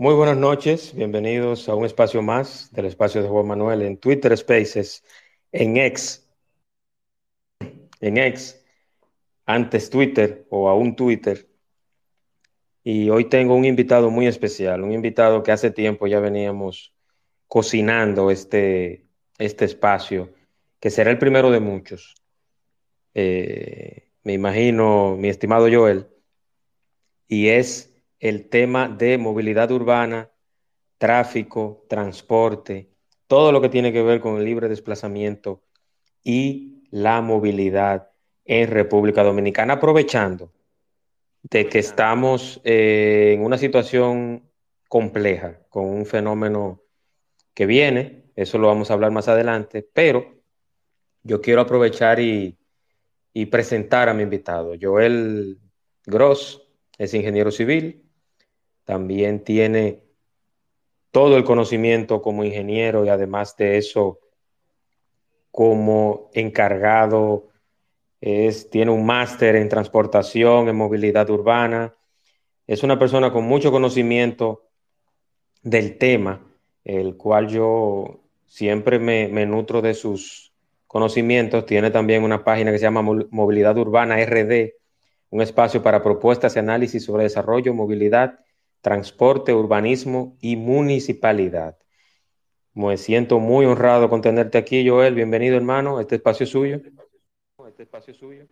Muy buenas noches, bienvenidos a un espacio más del espacio de Juan Manuel en Twitter Spaces, en X, en X, antes Twitter o aún Twitter. Y hoy tengo un invitado muy especial, un invitado que hace tiempo ya veníamos cocinando este, este espacio, que será el primero de muchos. Eh, me imagino, mi estimado Joel, y es el tema de movilidad urbana, tráfico, transporte, todo lo que tiene que ver con el libre desplazamiento y la movilidad en República Dominicana, aprovechando de que estamos eh, en una situación compleja, con un fenómeno que viene, eso lo vamos a hablar más adelante, pero yo quiero aprovechar y, y presentar a mi invitado. Joel Gross es ingeniero civil, también tiene todo el conocimiento como ingeniero y además de eso como encargado, es, tiene un máster en transportación, en movilidad urbana, es una persona con mucho conocimiento del tema, el cual yo siempre me, me nutro de sus conocimientos. Tiene también una página que se llama Movilidad Urbana RD, un espacio para propuestas y análisis sobre desarrollo, movilidad transporte, urbanismo y municipalidad. Me siento muy honrado con tenerte aquí, Joel. Bienvenido, hermano. Este espacio es suyo. Este espacio es suyo.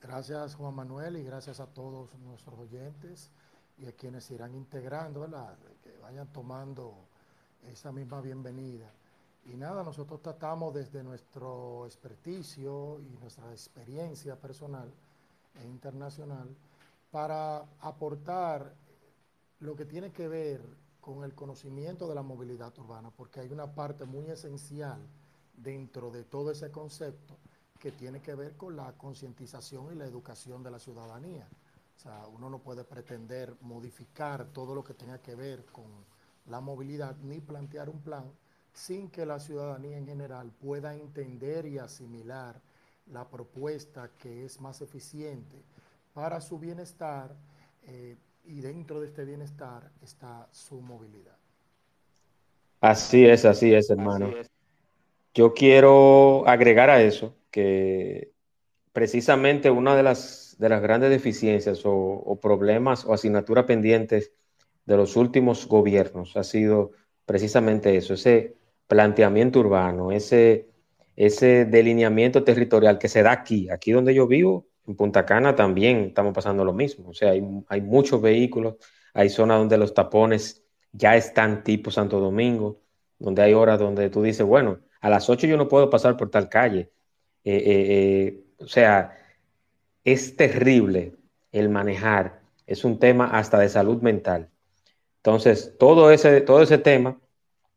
Gracias, Juan Manuel, y gracias a todos nuestros oyentes y a quienes se irán integrando, que vayan tomando esa misma bienvenida. Y nada, nosotros tratamos desde nuestro experticio y nuestra experiencia personal e internacional para aportar lo que tiene que ver con el conocimiento de la movilidad urbana, porque hay una parte muy esencial dentro de todo ese concepto que tiene que ver con la concientización y la educación de la ciudadanía. O sea, uno no puede pretender modificar todo lo que tenga que ver con la movilidad ni plantear un plan sin que la ciudadanía en general pueda entender y asimilar la propuesta que es más eficiente para su bienestar, eh, y dentro de este bienestar está su movilidad. Así es, así es, hermano. Yo quiero agregar a eso que precisamente una de las, de las grandes deficiencias o, problemas o asignaturas pendientes de los últimos gobiernos ha sido precisamente eso, ese planteamiento urbano, ese, ese delineamiento territorial que se da aquí, aquí donde yo vivo, en Punta Cana también estamos pasando lo mismo. O sea, hay, muchos vehículos, hay zonas donde los tapones ya están tipo Santo Domingo, donde hay horas donde tú dices, bueno, a las 8 yo no puedo pasar por tal calle. Eh, eh, eh, o sea, es terrible el manejar, es un tema hasta de salud mental. Entonces, todo ese, todo ese tema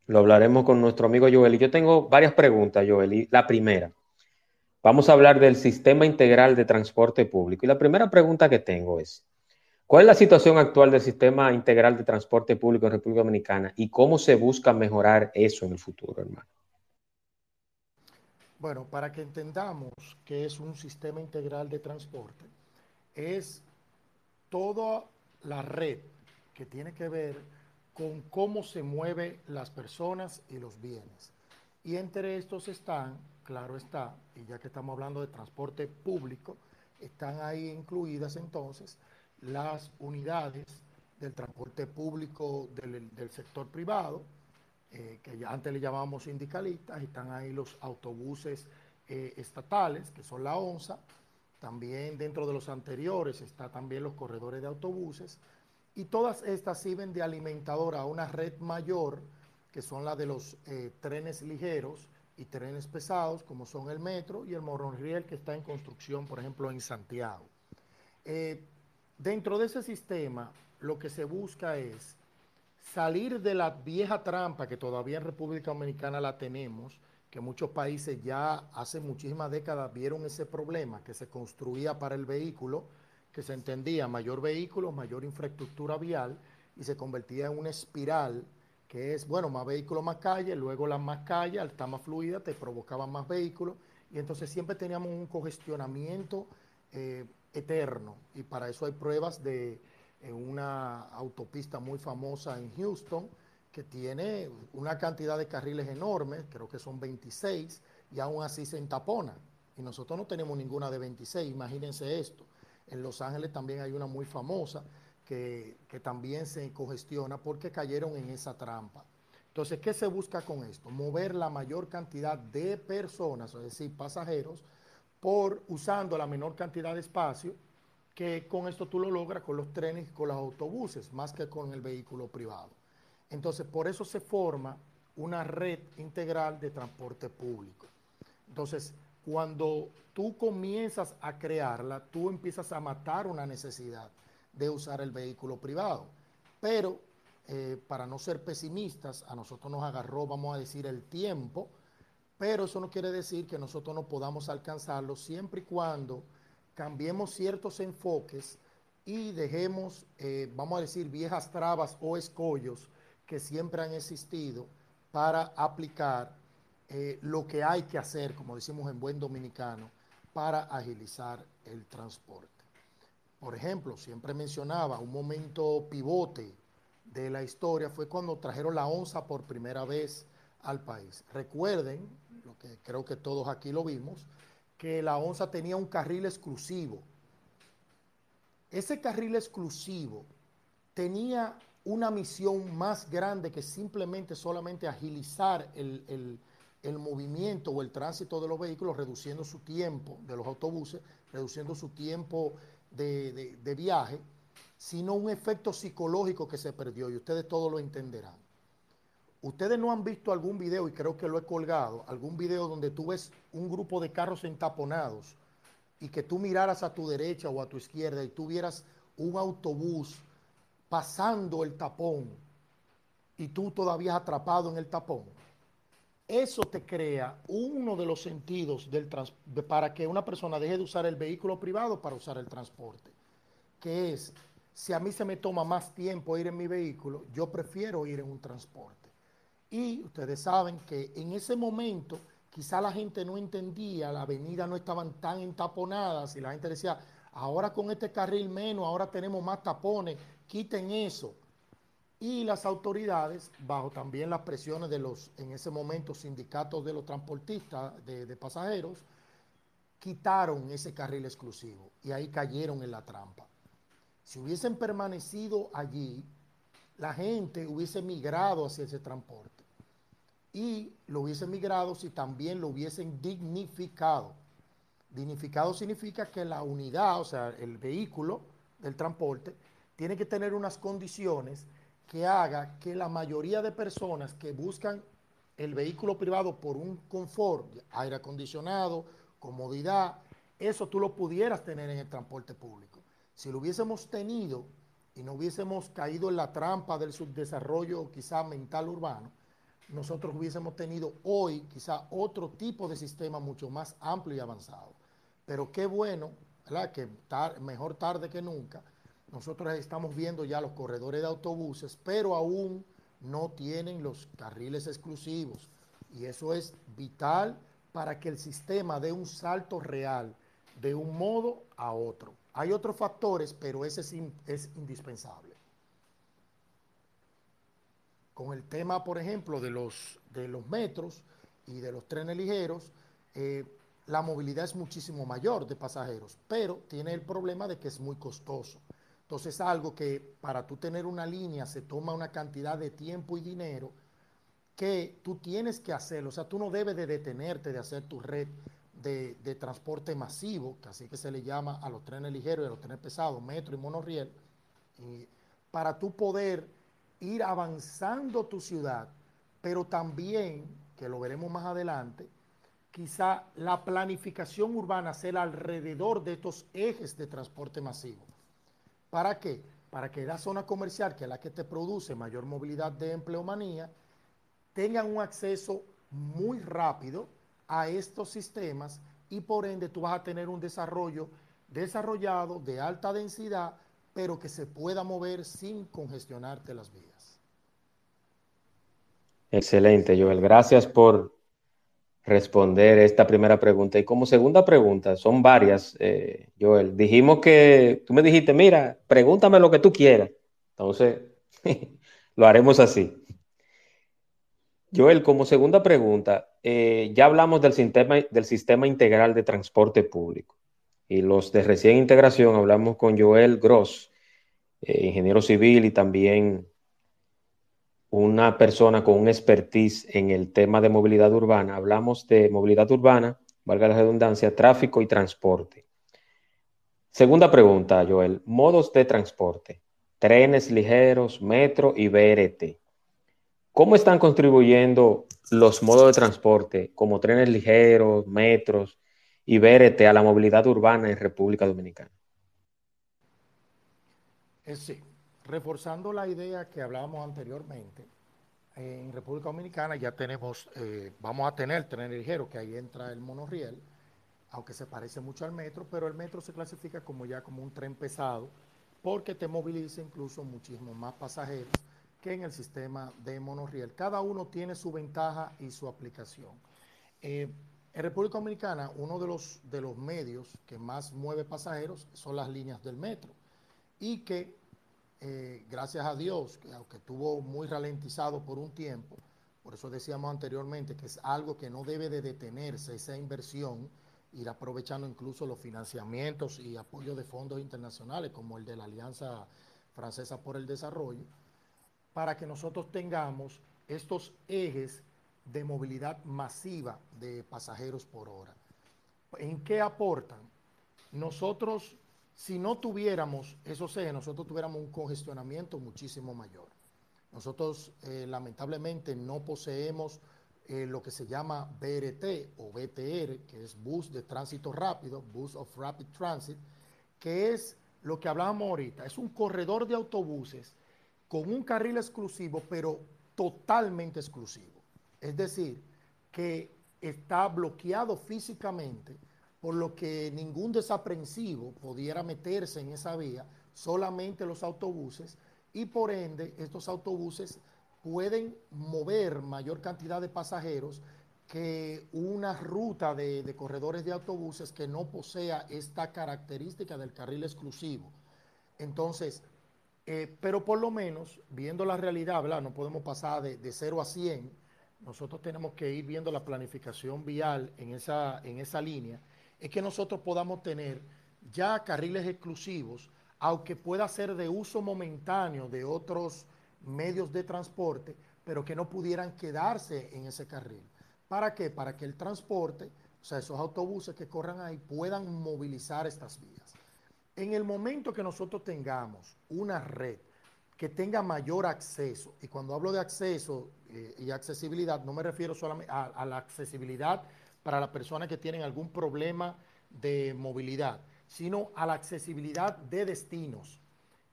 lo hablaremos con nuestro amigo Joel. Y yo tengo varias preguntas, Joel. La primera, Vamos a hablar del sistema integral de transporte público. Y la primera pregunta que tengo es, ¿cuál es la situación actual del sistema integral de transporte público en República Dominicana y cómo se busca mejorar eso en el futuro, hermano? Bueno, para que entendamos qué es un sistema integral de transporte, es toda la red que tiene que ver con cómo se mueven las personas y los bienes. Y entre estos están claro está, y ya que estamos hablando de transporte público, están ahí incluidas entonces las unidades del transporte público del, sector privado, eh, que ya antes le llamábamos sindicalistas, están ahí los autobuses eh, estatales, que son la ONSA, también dentro de los anteriores está también los corredores de autobuses, y todas estas sirven de alimentadora a una red mayor, que son la de los eh, trenes ligeros, y trenes pesados como son el metro y el monorriel que está en construcción, por ejemplo, en Santiago. Eh, dentro de ese sistema lo que se busca es salir de la vieja trampa que todavía en República Dominicana la tenemos, que muchos países ya hace muchísimas décadas vieron ese problema que se construía para el vehículo, que se entendía mayor vehículo, mayor infraestructura vial y se convertía en una espiral que es, bueno, más vehículos, más calle, luego las más calles, al estar más fluida, te provocaban más vehículos y entonces siempre teníamos un congestionamiento eh, eterno y para eso hay pruebas de una autopista muy famosa en Houston, que tiene una cantidad de carriles enormes, creo que son 26, y aún así se entapona. Y nosotros no tenemos ninguna de 26, imagínense esto. En Los Ángeles también hay una muy famosa que, también se congestiona porque cayeron en esa trampa. Entonces, ¿qué se busca con esto? Mover la mayor cantidad de personas, es decir, pasajeros, por usando la menor cantidad de espacio que con esto tú lo logras con los trenes y con los autobuses, más que con el vehículo privado. Entonces, por eso se forma una red integral de transporte público. Entonces, cuando tú comienzas a crearla, tú empiezas a matar una necesidad de usar el vehículo privado. Pero, eh, para no ser pesimistas, a nosotros nos agarró, vamos a decir, el tiempo, pero eso no quiere decir que nosotros no podamos alcanzarlo siempre y cuando cambiemos ciertos enfoques y dejemos, eh, vamos a decir, viejas trabas o escollos que siempre han existido para aplicar eh, lo que hay que hacer, como decimos en buen dominicano, para agilizar el transporte. Por ejemplo, siempre mencionaba un momento pivote de la historia fue cuando trajeron la onza por primera vez al país. Recuerden, lo que creo que todos aquí lo vimos, que la ONSA tenía un carril exclusivo. Ese carril exclusivo tenía una misión más grande que simplemente solamente agilizar el, movimiento o el tránsito de los vehículos, reduciendo su tiempo de los autobuses, reduciendo su tiempo de, de viaje, sino un efecto psicológico que se perdió y ustedes todos lo entenderán. Ustedes no han visto algún video, y creo que lo he colgado, algún video donde tú ves un grupo de carros entaponados y que tú miraras a tu derecha o a tu izquierda y tú vieras un autobús pasando el tapón y tú todavía atrapado en el tapón. Eso te crea uno de los sentidos del para que una persona deje de usar el vehículo privado para usar el transporte, que es, si a mí se me toma más tiempo ir en mi vehículo, yo prefiero ir en un transporte. Y ustedes saben que en ese momento quizá la gente no entendía, la avenida no estaban tan entaponadas y la gente decía, ahora con este carril menos, ahora tenemos más tapones, quiten eso. Y las autoridades, bajo también las presiones de los, en ese momento, sindicatos de los transportistas de, pasajeros, quitaron ese carril exclusivo y ahí cayeron en la trampa. Si hubiesen permanecido allí, la gente hubiese migrado hacia ese transporte y lo hubiesen migrado si también lo hubiesen dignificado. Dignificado significa que la unidad, o sea, el vehículo del transporte, tiene que tener unas condiciones que haga que la mayoría de personas que buscan el vehículo privado por un confort, aire acondicionado, comodidad, eso tú lo pudieras tener en el transporte público. Si lo hubiésemos tenido y no hubiésemos caído en la trampa del subdesarrollo quizá mental urbano, nosotros hubiésemos tenido hoy quizá otro tipo de sistema mucho más amplio y avanzado. Pero qué bueno, ¿verdad? que mejor tarde que nunca, nosotros estamos viendo ya los corredores de autobuses, pero aún no tienen los carriles exclusivos. Y eso es vital para que el sistema dé un salto real de un modo a otro. Hay otros factores, pero ese es, indispensable. Con el tema, por ejemplo, de los, de los metros y de los trenes ligeros, eh, la movilidad es muchísimo mayor de pasajeros, pero tiene el problema de que es muy costoso. Entonces, algo que para tú tener una línea se toma una cantidad de tiempo y dinero que tú tienes que hacerlo. O sea, tú no debes de detenerte de hacer tu red de, transporte masivo, que así que se le llama a los trenes ligeros y a los trenes pesados, metro y monorriel, para tú poder ir avanzando tu ciudad, pero también, que lo veremos más adelante, quizá la planificación urbana sea alrededor de estos ejes de transporte masivo. ¿Para qué? para que la zona comercial, que es la que te produce mayor movilidad de empleomanía, tengan un acceso muy rápido a estos sistemas y por ende tú vas a tener un desarrollo desarrollado de alta densidad, pero que se pueda mover sin congestionarte las vías. Excelente, Joel. Gracias por responder esta primera pregunta. Y como segunda pregunta, son varias, eh, Joel. Dijimos que tú me dijiste, mira, pregúntame lo que tú quieras. Entonces, lo haremos así. Joel, como segunda pregunta, eh, ya hablamos del sistema, del sistema integral de transporte público y los de recién integración, hablamos con Joel Gross, eh, ingeniero civil y también una persona con un expertise en el tema de movilidad urbana. Hablamos de movilidad urbana, valga la redundancia, tráfico y transporte. Segunda pregunta, Joel, modos de transporte, trenes ligeros, metro y BRT. ¿Cómo están contribuyendo los modos de transporte como trenes ligeros, metros y BRT a la movilidad urbana en República Dominicana? Eh, sí, reforzando la idea que hablábamos anteriormente, en República Dominicana ya tenemos, eh, vamos a tener trenes ligeros, que ahí entra el monorriel, aunque se parece mucho al metro, pero el metro se clasifica como ya como un tren pesado, porque te moviliza incluso muchísimo más pasajeros en el sistema de monorriel. Cada uno tiene su ventaja y su aplicación. Eh, en República Dominicana, uno de los, de los medios que más mueve pasajeros son las líneas del metro y que, eh, gracias a Dios, que aunque estuvo muy ralentizado por un tiempo, por eso decíamos anteriormente que es algo que no debe de detenerse, esa inversión, ir aprovechando incluso los financiamientos y apoyo de fondos internacionales como el de la Alianza Francesa por el Desarrollo, para que nosotros tengamos estos ejes de movilidad masiva de pasajeros por hora. ¿En qué aportan? Nosotros, si no tuviéramos esos ejes, nosotros tuviéramos un congestionamiento muchísimo mayor. Nosotros, eh, lamentablemente, no poseemos eh, lo que se llama BRT o BTR, que es Bus de Tránsito Rápido, Bus of Rapid Transit, que es lo que hablábamos ahorita, es un corredor de autobuses con un carril exclusivo, pero totalmente exclusivo. Es decir, que está bloqueado físicamente, por lo que ningún desaprensivo pudiera meterse en esa vía, solamente los autobuses, y por ende estos autobuses pueden mover mayor cantidad de pasajeros que una ruta de, de corredores de autobuses que no posea esta característica del carril exclusivo. Entonces, eh, pero por lo menos, viendo la realidad. No podemos pasar de, de 0 a 100. Nosotros tenemos que ir viendo la planificación vial en esa, en esa línea. Es que nosotros podamos tener ya carriles exclusivos, aunque pueda ser de uso momentáneo de otros medios de transporte, pero que no pudieran quedarse en ese carril. ¿Para qué? Para que el transporte, o sea, esos autobuses que corran ahí, puedan movilizar estas vías. En el momento que nosotros tengamos una red que tenga mayor acceso, y cuando hablo de acceso eh, y accesibilidad, no me refiero solamente a, la accesibilidad para las personas que tienen algún problema de movilidad, sino a la accesibilidad de destinos.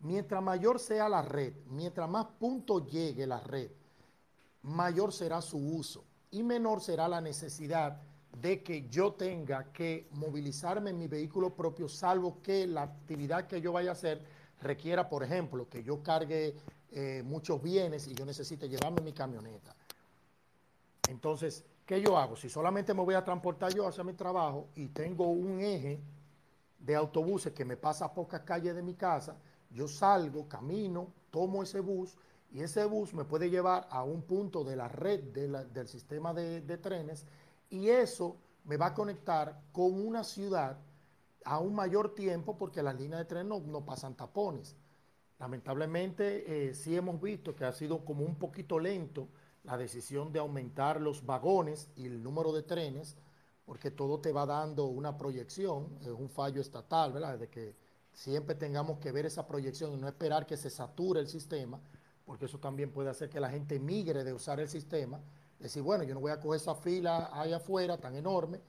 Mientras mayor sea la red, mientras más puntos llegue la red, mayor será su uso y menor será la necesidad de que yo tenga que movilizarme en mi vehículo propio, salvo que la actividad que yo vaya a hacer requiera, por ejemplo, que yo cargue eh, muchos bienes y yo necesite llevarme mi camioneta. Entonces, ¿qué yo hago? Si solamente me voy a transportar yo hacia mi trabajo y tengo un eje de autobuses que me pasa a pocas calles de mi casa, yo salgo, camino, tomo ese bus y ese bus me puede llevar a un punto de la red del sistema de trenes y eso me va a conectar con una ciudad a un mayor tiempo porque las líneas de tren no, pasan tapones. Lamentablemente eh, sí hemos visto que ha sido como un poquito lento la decisión de aumentar los vagones y el número de trenes, porque todo te va dando una proyección, es un fallo estatal, ¿verdad? De que siempre tengamos que ver esa proyección y no esperar que se sature el sistema, porque eso también puede hacer que la gente migre de usar el sistema Decir, bueno, yo no voy a coger esa fila ahí afuera tan enorme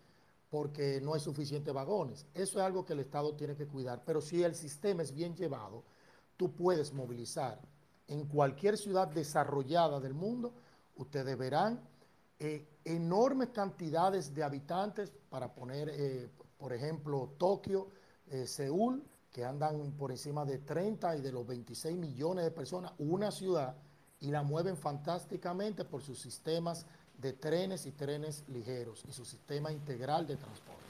porque no hay suficientes vagones. Eso es algo que el Estado tiene que cuidar. Pero si el sistema es bien llevado, tú puedes movilizar en cualquier ciudad desarrollada del mundo, ustedes verán eh, enormes cantidades de habitantes, para poner, eh, por ejemplo, Tokio, eh, Seúl, que andan por encima de 30 y de los 26 millones de personas, una ciudad, y la mueven fantásticamente por sus sistemas de trenes y trenes ligeros y su sistema integral de transporte.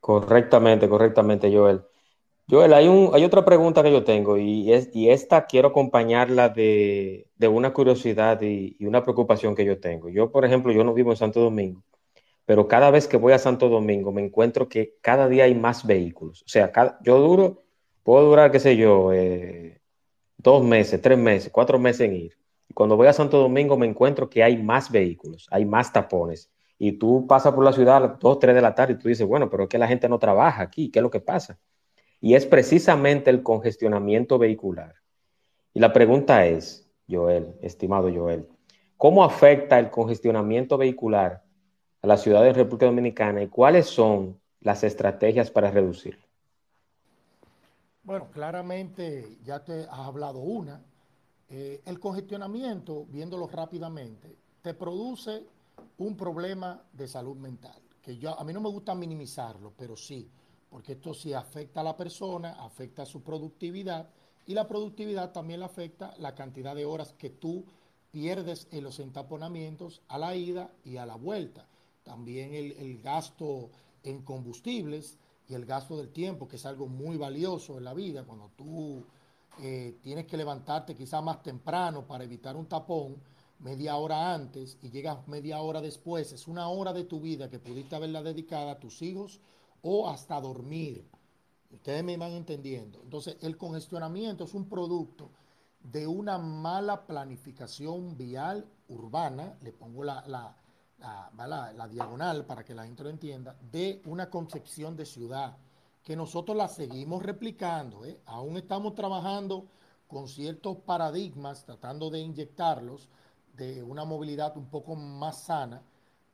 Correctamente, correctamente, Joel. Joel, hay, un, hay otra pregunta que yo tengo y, es, y esta quiero acompañarla de, una curiosidad y, una preocupación que yo tengo. Yo, por ejemplo, yo no vivo en Santo Domingo, pero cada vez que voy a Santo Domingo me encuentro que cada día hay más vehículos. O sea, yo duro, puedo durar, qué sé yo, eh, dos meses, tres meses, cuatro meses en ir. Y cuando voy a Santo Domingo me encuentro que hay más vehículos, hay más tapones. Y tú pasas por la ciudad a las dos, tres de la tarde y tú dices, bueno, pero es que la gente no trabaja aquí, ¿qué es lo que pasa? Y es precisamente el congestionamiento vehicular. Y la pregunta es, Joel, estimado Joel, ¿cómo afecta el congestionamiento vehicular a la ciudad de República Dominicana y cuáles son las estrategias para reducirlo? Bueno, claramente ya te has hablado una. Eh, el congestionamiento, viéndolo rápidamente, te produce un problema de salud mental, que yo, a mí no me gusta minimizarlo, pero sí porque esto sí afecta a la persona, afecta a su productividad y la productividad también le afecta la cantidad de horas que tú pierdes en los entaponamientos a la ida y a la vuelta. También el, gasto en combustibles y el gasto del tiempo, que es algo muy valioso en la vida, cuando tú eh, tienes que levantarte quizá más temprano para evitar un tapón, media hora antes y llegas media hora después, es una hora de tu vida que pudiste haberla dedicada a tus hijos o hasta dormir. Ustedes me van entendiendo. Entonces, el congestionamiento es un producto de una mala planificación vial urbana, le pongo la, la, diagonal para que la gente lo entienda, de una concepción de ciudad, que nosotros la seguimos replicando. ¿eh? Aún estamos trabajando con ciertos paradigmas, tratando de inyectarlos de una movilidad un poco más sana,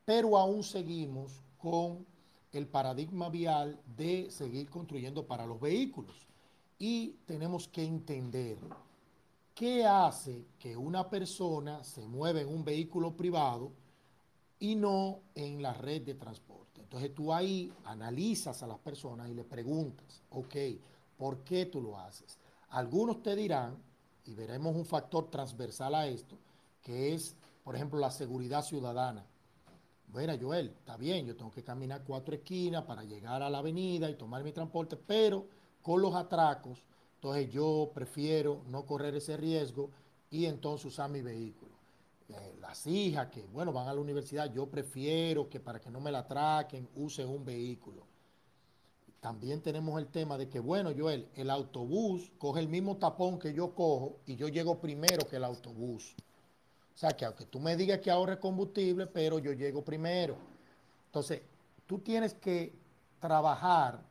pero aún seguimos con el paradigma vial de seguir construyendo para los vehículos. Y tenemos que entender qué hace que una persona se mueva en un vehículo privado y no en la red de transporte. Entonces tú ahí analizas a las personas y le preguntas, ok, ¿por qué tú lo haces? Algunos te dirán, y veremos un factor transversal a esto, que es, por ejemplo, la seguridad ciudadana. Bueno, Joel, está bien, yo tengo que caminar cuatro esquinas para llegar a la avenida y tomar mi transporte, pero con los atracos, entonces yo prefiero no correr ese riesgo y entonces usar mi vehículo. Eh, las hijas que, bueno, van a la universidad, yo prefiero que para que no me la atraquen, use un vehículo. También tenemos el tema de que, bueno, Joel, el autobús coge el mismo tapón que yo cojo y yo llego primero que el autobús. Sea, que aunque tú me digas que ahorre combustible, pero yo llego primero. Entonces, tú tienes que trabajar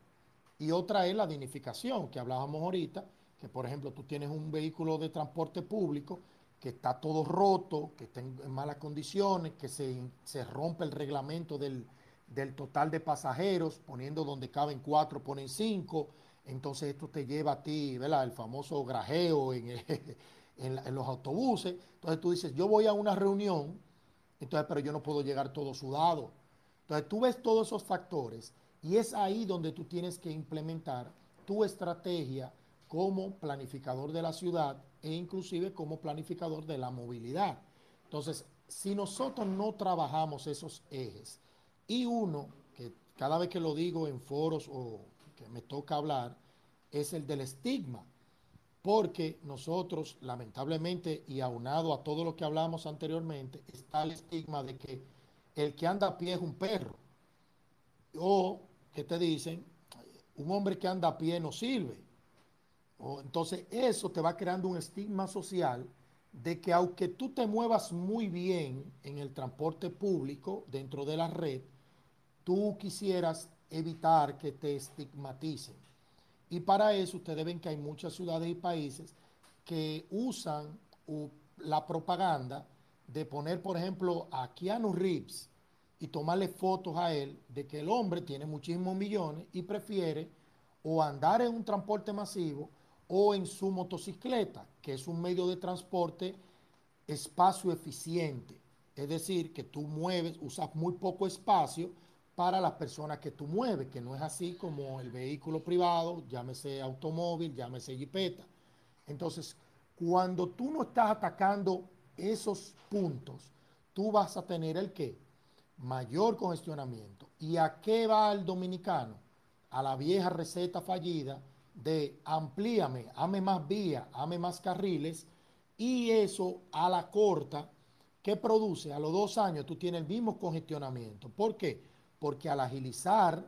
y otra es la dignificación que hablábamos ahorita, que por ejemplo tú tienes un vehículo de transporte público que está todo roto, que está en malas condiciones, que se, rompe el reglamento del, total de pasajeros, poniendo donde caben cuatro, ponen cinco, entonces esto te lleva a ti, ¿verdad? El famoso grajeo en el, en, los autobuses. Entonces tú dices, yo voy a una reunión, entonces, pero yo no puedo llegar todo sudado. Entonces tú ves todos esos factores y es ahí donde tú tienes que implementar tu estrategia como planificador de la ciudad e inclusive como planificador de la movilidad. Entonces, si nosotros no trabajamos esos ejes y uno, que cada vez que lo digo en foros o que me toca hablar, es el del estigma porque nosotros, lamentablemente, y aunado a todo lo que hablamos anteriormente, está el estigma de que el que anda a pie es un perro. O que te dicen, un hombre que anda a pie no sirve. O, entonces eso te va creando un estigma social de que aunque tú te muevas muy bien en el transporte público dentro de la red, tú quisieras evitar que te estigmaticen. Y para eso ustedes ven que hay muchas ciudades y países que usan la propaganda de poner, por ejemplo, a Keanu Reeves y tomarle fotos a él de que el hombre tiene muchísimos millones y prefiere o andar en un transporte masivo o en su motocicleta, que es un medio de transporte espacio eficiente. Es decir, que tú mueves, usas muy poco espacio para las personas que tú mueves, que no es así como el vehículo privado, llámese automóvil, llámese jipeta. Entonces, cuando tú no estás atacando esos puntos, tú vas a tener el qué? Mayor congestionamiento. ¿Y a qué va el dominicano? A la vieja receta fallida de amplíame, ame más vías, ame más carriles, y eso a la corta, ¿qué produce? A los dos años tú tienes el mismo congestionamiento. ¿Por qué? Porque al agilizar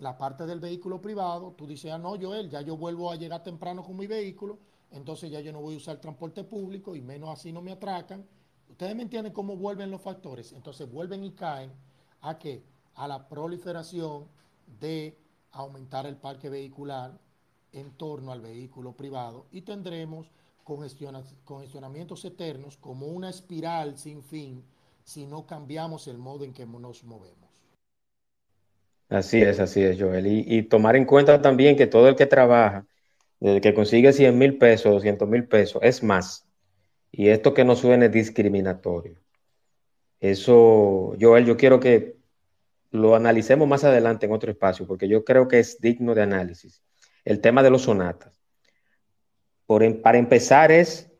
la parte del vehículo privado, tú dices, ah, no, Joel, ya yo vuelvo a llegar temprano con mi vehículo, entonces ya yo no voy a usar transporte público y menos así no me atracan. Ustedes me entienden cómo vuelven los factores. Entonces vuelven y caen a qué? A la proliferación de aumentar el parque vehicular en torno al vehículo privado y tendremos congestionamientos eternos como una espiral sin fin si no cambiamos el modo en que nos movemos. Así es, así es, Joel. Y, tomar en cuenta también que todo el que trabaja, el que consigue 100 mil pesos, 200 mil pesos, es más. Y esto que no suene discriminatorio. Eso, Joel, yo quiero que lo analicemos más adelante en otro espacio, porque yo creo que es digno de análisis. El tema de los sonatas. Por, para empezar es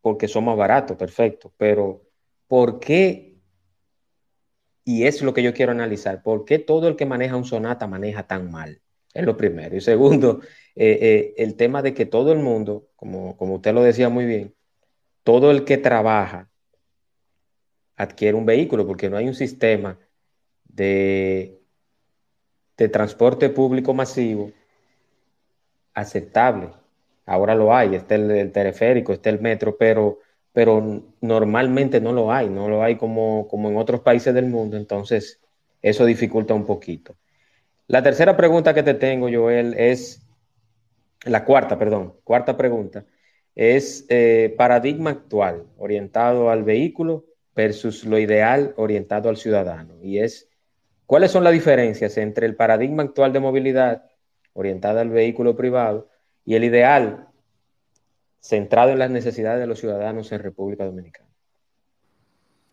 porque somos baratos, perfecto, pero ¿por qué? Y es lo que yo quiero analizar, ¿por qué todo el que maneja un sonata maneja tan mal? Es lo primero. Y segundo, eh, eh, el tema de que todo el mundo, como, como usted lo decía muy bien, todo el que trabaja adquiere un vehículo porque no hay un sistema de, de transporte público masivo aceptable. Ahora lo hay, está el, teleférico, está el metro, pero, pero normalmente no lo hay, no lo hay como, como en otros países del mundo, entonces eso dificulta un poquito. La tercera pregunta que te tengo, Joel, es, la cuarta, perdón, cuarta pregunta, es eh, paradigma actual orientado al vehículo versus lo ideal orientado al ciudadano. Y es, ¿cuáles son las diferencias entre el paradigma actual de movilidad orientada al vehículo privado y el ideal centrado en las necesidades de los ciudadanos en República Dominicana?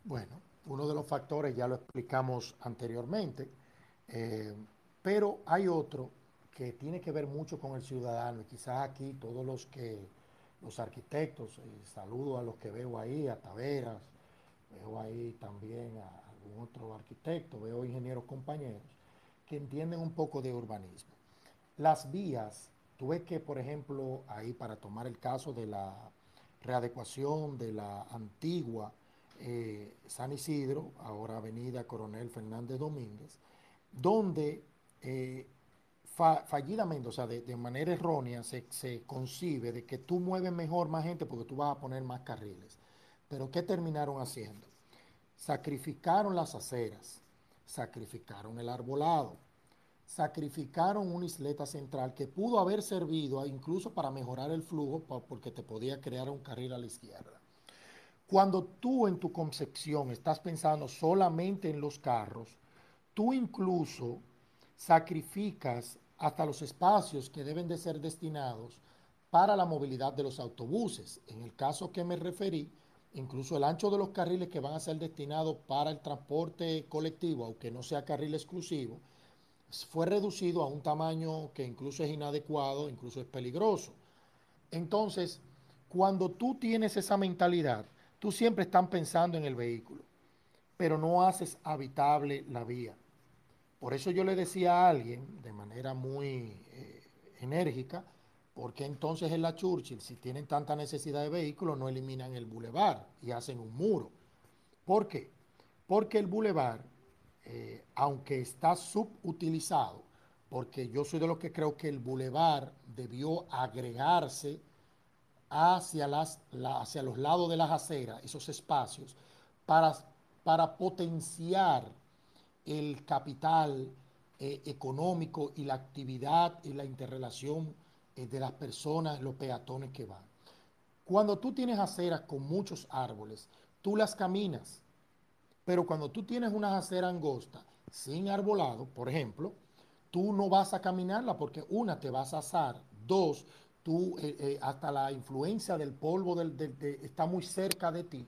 Bueno, uno de los factores ya lo explicamos anteriormente, eh, pero hay otro que tiene que ver mucho con el ciudadano y quizás aquí todos los que, los arquitectos, eh, saludo a los que veo ahí, a Taveras, veo ahí también a algún otro arquitecto, veo ingenieros compañeros que entienden un poco de urbanismo. Las vías, tuve que, por ejemplo, ahí para tomar el caso de la readecuación de la antigua eh, San Isidro, ahora Avenida Coronel Fernández Domínguez, donde eh, fallidamente, o sea, de, manera errónea, se, se, concibe de que tú mueves mejor más gente porque tú vas a poner más carriles. Pero ¿qué terminaron haciendo? Sacrificaron las aceras, sacrificaron el arbolado, sacrificaron una isleta central que pudo haber servido incluso para mejorar el flujo porque te podía crear un carril a la izquierda. Cuando tú en tu concepción estás pensando solamente en los carros, tú incluso sacrificas hasta los espacios que deben de ser destinados para la movilidad de los autobuses. En el caso que me referí, incluso el ancho de los carriles que van a ser destinados para el transporte colectivo, aunque no sea carril exclusivo, fue reducido a un tamaño que incluso es inadecuado, incluso es peligroso. Entonces, cuando tú tienes esa mentalidad, tú siempre estás pensando en el vehículo, pero no haces habitable la vía. Por eso yo le decía a alguien, de manera muy eh, enérgica, porque entonces en la Churchill, si tienen tanta necesidad de vehículos, no eliminan el bulevar y hacen un muro. ¿Por qué? Porque el bulevar eh, aunque está subutilizado, porque yo soy de los que creo que el bulevar debió agregarse hacia, las, hacia los lados de las aceras, esos espacios, para, para potenciar el capital eh, económico y la actividad y la interrelación eh, de las personas, los peatones que van. Cuando tú tienes aceras con muchos árboles, tú las caminas pero cuando tú tienes una acera angosta sin arbolado, por ejemplo, tú no vas a caminarla porque una, te vas a asar, dos, tú eh, eh, hasta la influencia del polvo del, está muy cerca de ti.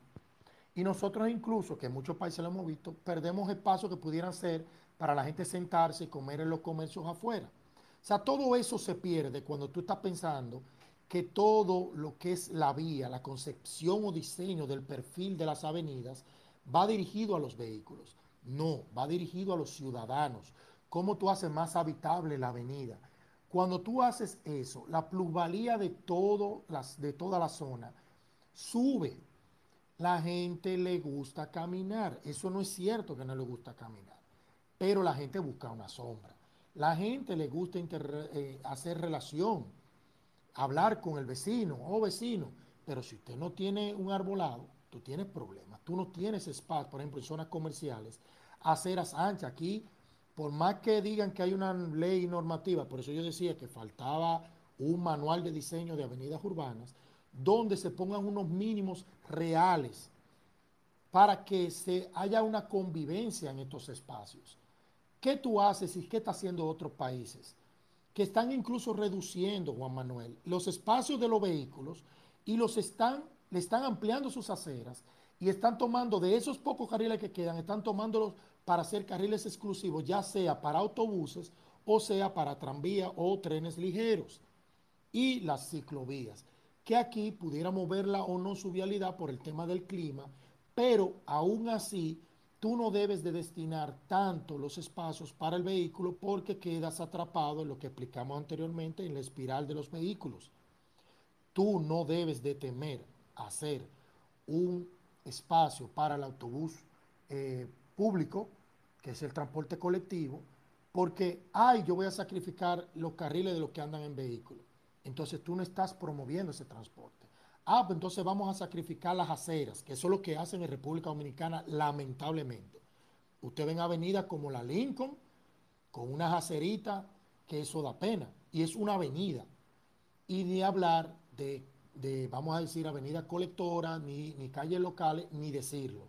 Y nosotros incluso, que en muchos países lo hemos visto, perdemos espacios que pudieran ser para la gente sentarse y comer en los comercios afuera. O sea, todo eso se pierde cuando tú estás pensando que todo lo que es la vía, la concepción o diseño del perfil de las avenidas va dirigido a los vehículos. No, va dirigido a los ciudadanos. ¿Cómo tú haces más habitable la avenida? Cuando tú haces eso, la plusvalía de, todo las, de toda la zona sube. La gente le gusta caminar. Eso no es cierto que no le gusta caminar. Pero la gente busca una sombra. La gente le gusta eh, hacer relación, hablar con el vecino o vecino. Pero si usted no tiene un arbolado, tú tienes problemas. Tú no tienes espacio, por ejemplo, en zonas comerciales, aceras anchas. Aquí por más que digan que hay una ley normativa, por eso yo decía que faltaba un manual de diseño de avenidas urbanas, donde se pongan unos mínimos reales para que se haya una convivencia en estos espacios. ¿Qué tú haces y qué están haciendo otros países? Que están incluso reduciendo, Juan Manuel, los espacios de los vehículos y los están, le están ampliando sus aceras y están tomando de esos pocos carriles que quedan, están tomándolos para hacer carriles exclusivos, ya sea para autobuses o sea para tranvía o trenes ligeros. Y las ciclovías, que aquí pudiéramos verla o no su vialidad por el tema del clima, pero aún así tú no debes de destinar tanto los espacios para el vehículo porque quedas atrapado en lo que explicamos anteriormente en la espiral de los vehículos. Tú no debes de temer hacer un espacio para el autobús eh, público, que es el transporte colectivo, porque, ay, yo voy a sacrificar los carriles de los que andan en vehículos. Entonces tú no estás promoviendo ese transporte. Ah, pues entonces vamos a sacrificar las aceras, que eso es lo que hacen en República Dominicana, lamentablemente. Usted ven avenidas como la Lincoln, con unas aceritas, que eso da pena. Y es una avenida. Y ni hablar de, de vamos a decir, avenidas colectoras, ni, ni calles locales, ni decirlo.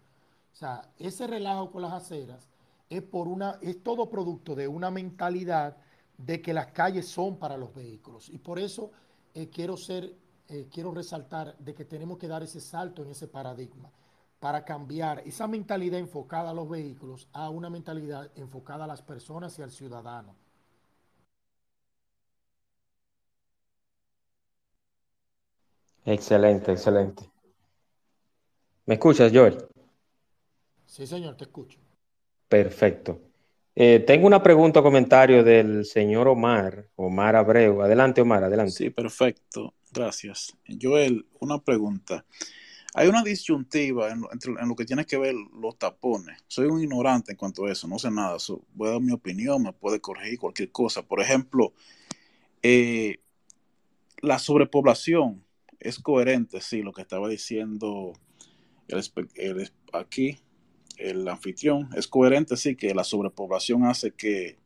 O sea, ese relajo con las aceras es, por una, es todo producto de una mentalidad de que las calles son para los vehículos. Y por eso eh, quiero, ser, eh, quiero resaltar de que tenemos que dar ese salto en ese paradigma para cambiar esa mentalidad enfocada a los vehículos a una mentalidad enfocada a las personas y al ciudadano. Excelente, excelente. ¿Me escuchas, Joel? Sí, señor, te escucho. Perfecto. Eh, tengo una pregunta o comentario del señor Omar, Omar Abreu. Adelante, Omar, adelante. Sí, perfecto. Gracias. Joel, una pregunta. Hay una disyuntiva en lo, que tiene que ver los tapones. Soy un ignorante en cuanto a eso, no sé nada. voy a dar mi opinión, me puede corregir cualquier cosa. Por ejemplo, eh, la sobrepoblación es coherente, sí, lo que estaba diciendo aquí el anfitrión, es coherente, sí, que la sobrepoblación hace que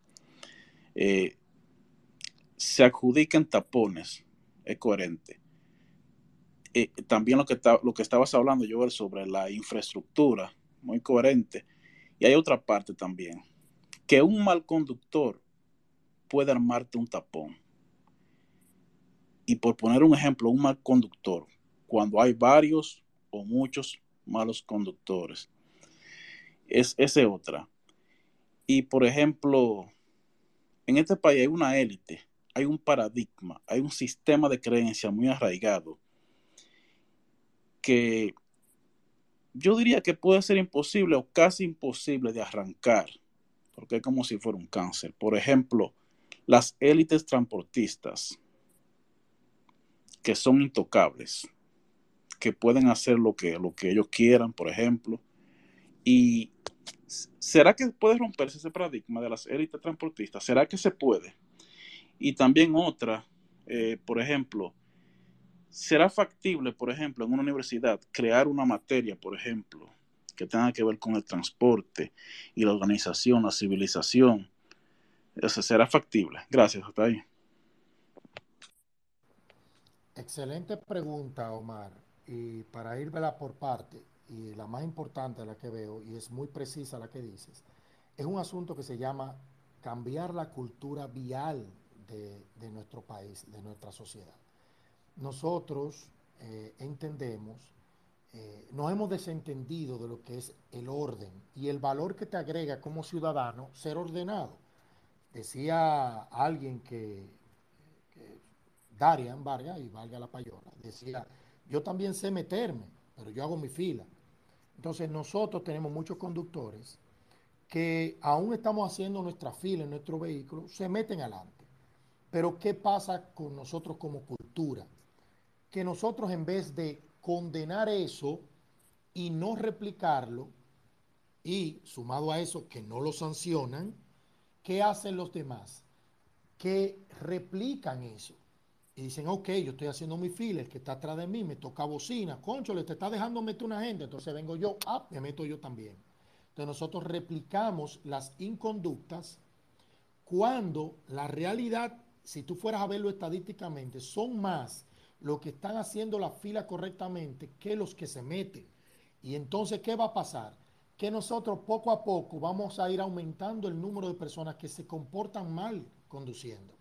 eh, se adjudiquen tapones, es coherente. Eh, también lo que, lo que estabas hablando, Joel, sobre la infraestructura, muy coherente. Y hay otra parte también, que un mal conductor puede armarte un tapón. Y por poner un ejemplo, un mal conductor, cuando hay varios o muchos malos conductores, es esa otra. Y por ejemplo, en este país hay una élite, hay un paradigma, hay un sistema de creencia muy arraigado que yo diría que puede ser imposible o casi imposible de arrancar, porque es como si fuera un cáncer. Por ejemplo, las élites transportistas, que son intocables, que pueden hacer lo que, lo que ellos quieran, por ejemplo, y ¿será que puede romperse ese paradigma de las élites transportistas? ¿Será que se puede? Y también otra, eh, por ejemplo, ¿será factible, por ejemplo, en una universidad crear una materia, por ejemplo, que tenga que ver con el transporte y la organización, la civilización? Eso será factible. Gracias, hasta ahí. Excelente pregunta, Omar. Y para ir por parte, y la más importante la que veo, y es muy precisa la que dices, es un asunto que se llama cambiar la cultura vial de, nuestro país, de nuestra sociedad. Nosotros eh, entendemos, eh, nos hemos desentendido de lo que es el orden y el valor que te agrega como ciudadano ser ordenado. Decía alguien que Darian Vargas, y valga la payola, decía, yo también sé meterme, pero yo hago mi fila. Entonces nosotros tenemos muchos conductores que aún estamos haciendo nuestra fila en nuestro vehículo, se meten adelante. Pero ¿qué pasa con nosotros como cultura? Que nosotros en vez de condenar eso y no replicarlo, y sumado a eso que no lo sancionan, ¿qué hacen los demás? Que replican eso. Y dicen, ok, yo estoy haciendo mi fila, el que está atrás de mí me toca bocina, concho, le está dejando meter una gente, entonces vengo yo, ah, me meto yo también. Entonces nosotros replicamos las inconductas cuando la realidad, si tú fueras a verlo estadísticamente, son más los que están haciendo la fila correctamente que los que se meten. Y entonces, ¿qué va a pasar? Que nosotros poco a poco vamos a ir aumentando el número de personas que se comportan mal conduciendo.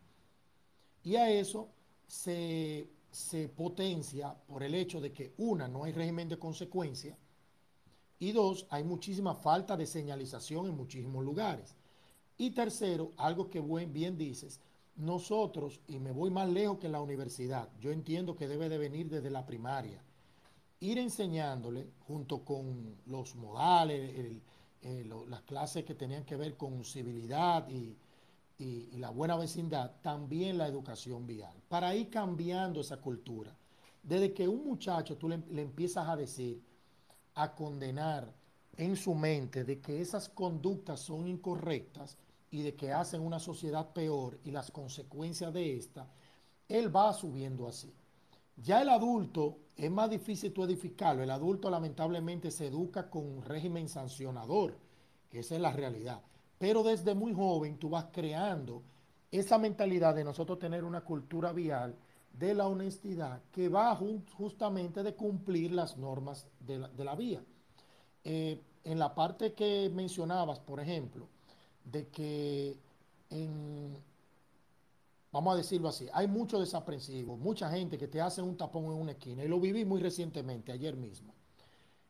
Y a eso se, se potencia por el hecho de que, una, no hay régimen de consecuencia, y dos, hay muchísima falta de señalización en muchísimos lugares. Y tercero, algo que bien dices, nosotros, y me voy más lejos que la universidad, yo entiendo que debe de venir desde la primaria, ir enseñándole junto con los modales, las clases que tenían que ver con civilidad y, la buena vecindad, también la educación vial, para ir cambiando esa cultura. Desde que un muchacho tú le, le empiezas a decir, a condenar en su mente de que esas conductas son incorrectas y de que hacen una sociedad peor y las consecuencias de esta, él va subiendo así. Ya el adulto es más difícil tú edificarlo. El adulto lamentablemente se educa con un régimen sancionador, que esa es la realidad. Pero desde muy joven tú vas creando esa mentalidad de nosotros tener una cultura vial de la honestidad que va justamente de cumplir las normas de la, vía. Eh, en la parte que mencionabas, por ejemplo, de que vamos a decirlo así, hay mucho desaprensivo, mucha gente que te hace un tapón en una esquina, y lo viví muy recientemente, ayer mismo.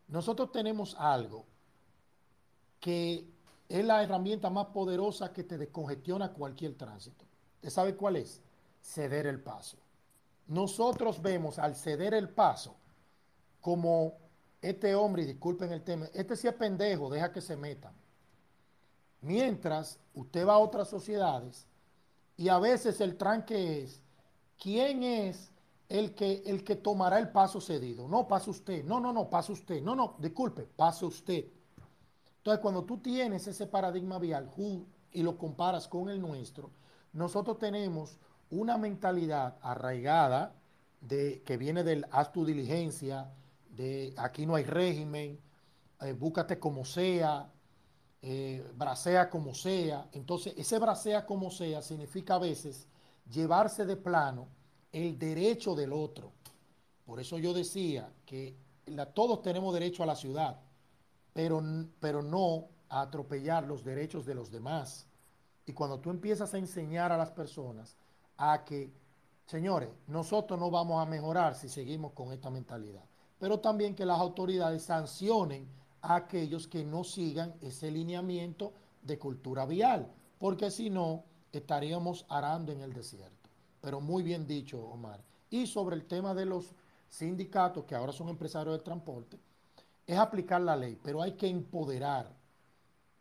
Nosotros tenemos algo que es la herramienta más poderosa que te descongestiona cualquier tránsito. ¿Usted sabe cuál es? Ceder el paso nosotros vemos al ceder el paso como este hombre, disculpen el tema, este sí es pendejo, deja que se metan. Mientras usted va a otras sociedades y a veces el tranque es, ¿quién es el que, el que tomará el paso cedido? No, pasa usted, no, no, no, pasa usted, no, no, disculpe, pasa usted. Entonces, cuando tú tienes ese paradigma vial y lo comparas con el nuestro, nosotros tenemos una mentalidad arraigada de, que viene del haz tu diligencia, de aquí no hay régimen, eh, búscate como sea, eh, bracea como sea. Entonces, ese bracea como sea significa a veces llevarse de plano el derecho del otro. Por eso yo decía que todos tenemos derecho a la ciudad, pero, pero no a atropellar los derechos de los demás. Y cuando tú empiezas a enseñar a las personas a que, señores, nosotros no vamos a mejorar si seguimos con esta mentalidad, pero también que las autoridades sancionen a aquellos que no sigan ese lineamiento de cultura vial, porque si no, estaríamos arando en el desierto. Pero muy bien dicho, Omar. Y sobre el tema de los sindicatos, que ahora son empresarios de transporte, es aplicar la ley, pero hay que empoderar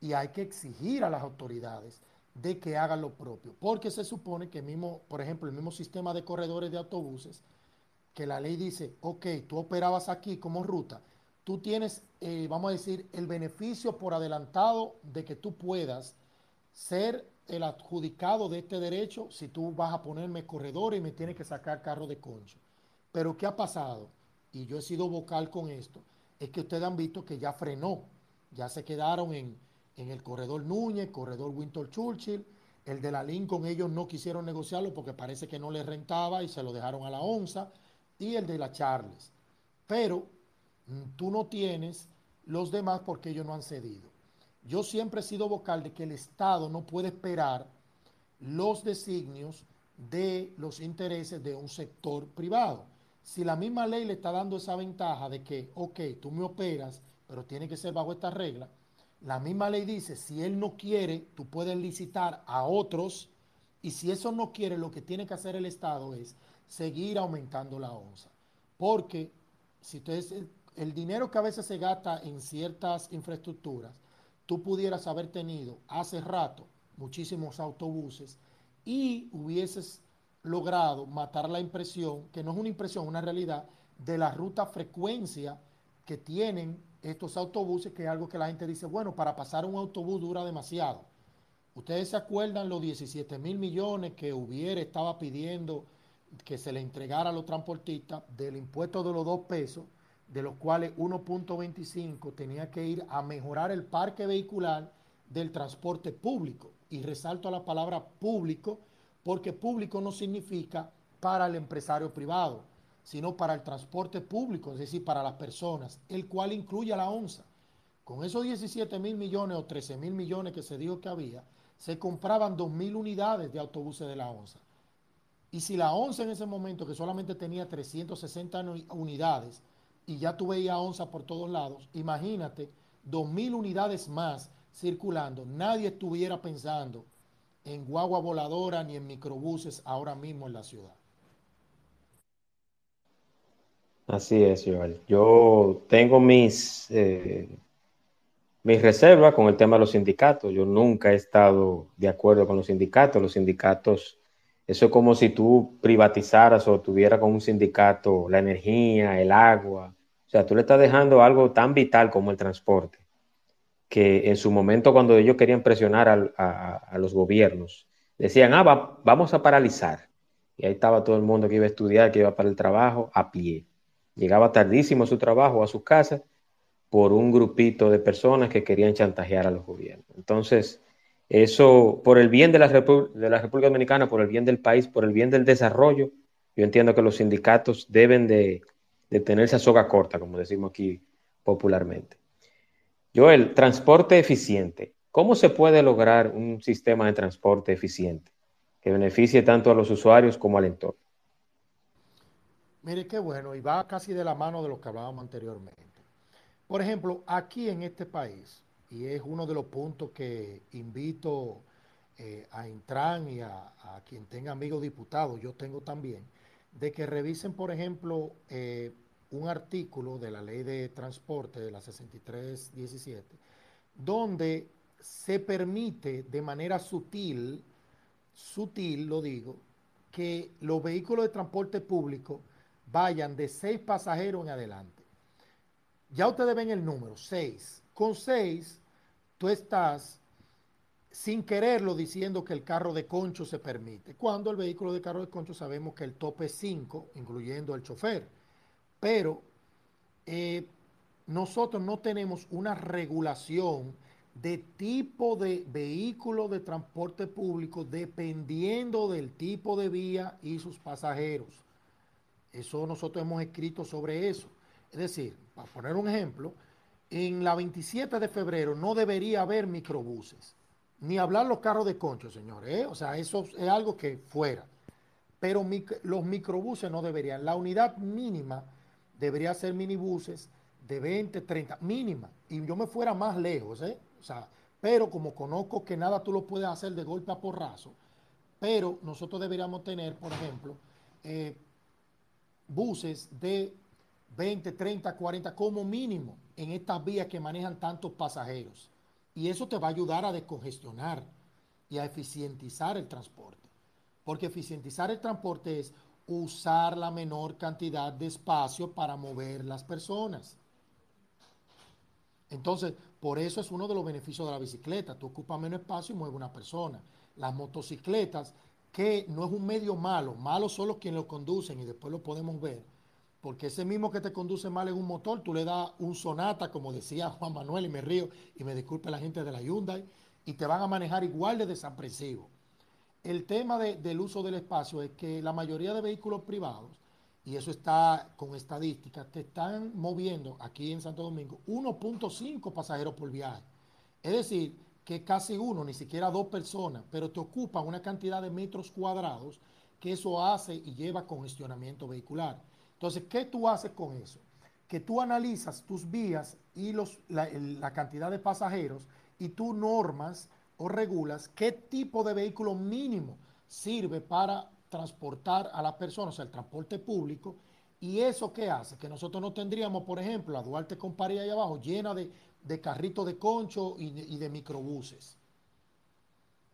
y hay que exigir a las autoridades de que hagan lo propio. Porque se supone que mismo, por ejemplo, el mismo sistema de corredores de autobuses, que la ley dice, ok, tú operabas aquí como ruta, tú tienes, eh, vamos a decir, el beneficio por adelantado de que tú puedas ser el adjudicado de este derecho si tú vas a ponerme corredor y me tienes que sacar carro de concho. Pero ¿qué ha pasado? Y yo he sido vocal con esto, es que ustedes han visto que ya frenó, ya se quedaron en en el corredor Núñez, corredor Winter Churchill, el de la Lincoln ellos no quisieron negociarlo porque parece que no les rentaba y se lo dejaron a la onza, y el de la Charles. Pero mm, tú no tienes los demás porque ellos no han cedido. yo siempre he sido vocal de que el Estado no puede esperar los designios de los intereses de un sector privado. Si la misma ley le está dando esa ventaja de que, ok, tú me operas, pero tiene que ser bajo esta regla, la misma ley dice, si él no quiere, tú puedes licitar a otros, y si eso no quiere, lo que tiene que hacer el Estado es seguir aumentando la onza. Porque si ustedes, el dinero que a veces se gasta en ciertas infraestructuras, tú pudieras haber tenido hace rato muchísimos autobuses y hubieses logrado matar la impresión, que no es una impresión, una realidad, de la ruta frecuencia que tienen estos autobuses, que es algo que la gente dice, bueno, para pasar un autobús dura demasiado. Ustedes se acuerdan los 17 mil millones que hubiera estaba pidiendo que se le entregara a los transportistas del impuesto de los dos pesos, de los cuales 1.25 tenía que ir a mejorar el parque vehicular del transporte público. Y resalto la palabra público porque público no significa para el empresario privado, sino para el transporte público, es decir, para las personas, el cual incluye a la ONSA. Con esos 17 mil millones o 13 mil millones que se dijo que había, se compraban 2 mil unidades de autobuses de la ONSA. Y si la ONSA en ese momento, que solamente tenía 360 unidades, y ya tú veías ONSA por todos lados, imagínate, 2 mil unidades más circulando, nadie estuviera pensando en guagua voladora ni en microbuses ahora mismo en la ciudad. Así es, Joel. Yo tengo mis, eh, mis reservas con el tema de los sindicatos. Yo nunca he estado de acuerdo con los sindicatos. Los sindicatos, eso es como si tú privatizaras o tuvieras con un sindicato la energía, el agua. O sea, tú le estás dejando algo tan vital como el transporte que en su momento cuando ellos querían presionar a, los gobiernos, decían, ah, vamos a paralizar. Y ahí estaba todo el mundo que iba a estudiar, que iba para el trabajo a pie. Llegaba tardísimo a su trabajo, a su casa, por un grupito de personas que querían chantajear a los gobiernos. Entonces, eso, por el bien de la, de República Dominicana, por el bien del país, por el bien del desarrollo, yo entiendo que los sindicatos deben de, de tener esa soga corta, como decimos aquí popularmente. Joel, transporte eficiente. ¿Cómo se puede lograr un sistema de transporte eficiente que beneficie tanto a los usuarios como al entorno? Mire qué bueno, y va casi de la mano de lo que hablábamos anteriormente. Por ejemplo, aquí en este país, y es uno de los puntos que invito eh, a Intran y a, quien tenga amigos diputados, yo tengo también, de que revisen, por ejemplo, eh, un artículo de la ley de transporte de la 6317, donde se permite de manera sutil, sutil lo digo, que los vehículos de transporte público vayan de seis pasajeros en adelante. Ya ustedes ven el número, seis. Con seis, tú estás sin quererlo diciendo que el carro de concho se permite. Cuando el vehículo de carro de concho sabemos que el tope es cinco, incluyendo el chofer. Pero eh, nosotros no tenemos una regulación de tipo de vehículo de transporte público dependiendo del tipo de vía y sus pasajeros. Eso nosotros hemos escrito sobre eso. Es decir, para poner un ejemplo, en la 27 de febrero no debería haber microbuses, ni hablar los carros de concho, señores. ¿eh? O sea, eso es algo que fuera. Pero los microbuses no deberían. La unidad mínima debería ser minibuses de 20, 30, mínima. Y yo me fuera más lejos, ¿eh? O sea, pero como conozco que nada tú lo puedes hacer de golpe a porrazo, pero nosotros deberíamos tener, por ejemplo, eh, buses de 20, 30, 40 como mínimo en estas vías que manejan tantos pasajeros. Y eso te va a ayudar a descongestionar y a eficientizar el transporte. Porque eficientizar el transporte es usar la menor cantidad de espacio para mover las personas. Entonces, por eso es uno de los beneficios de la bicicleta. Tú ocupas menos espacio y mueves una persona. Las motocicletas, que no es un medio malo, malos son los quienes lo conducen y después lo podemos ver. Porque ese mismo que te conduce mal en un motor, tú le das un sonata, como decía Juan Manuel, y me río, y me disculpe la gente de la Hyundai, y te van a manejar igual de desapresivo el tema del uso del espacio es que la mayoría de vehículos privados, y eso está con estadísticas, te están moviendo aquí en Santo Domingo 1.5 pasajeros por viaje. Es decir, que casi uno, ni siquiera dos personas, pero te ocupan una cantidad de metros cuadrados que eso hace y lleva congestionamiento vehicular. Entonces, ¿qué tú haces con eso? Que tú analizas tus vías y los, la, la cantidad de pasajeros y tú normas o regulas qué tipo de vehículo mínimo sirve para transportar a las personas, o sea, el transporte público, y eso qué hace? Que nosotros no tendríamos, por ejemplo, a Duarte con París ahí abajo llena de, de carritos de concho y de, y de, microbuses.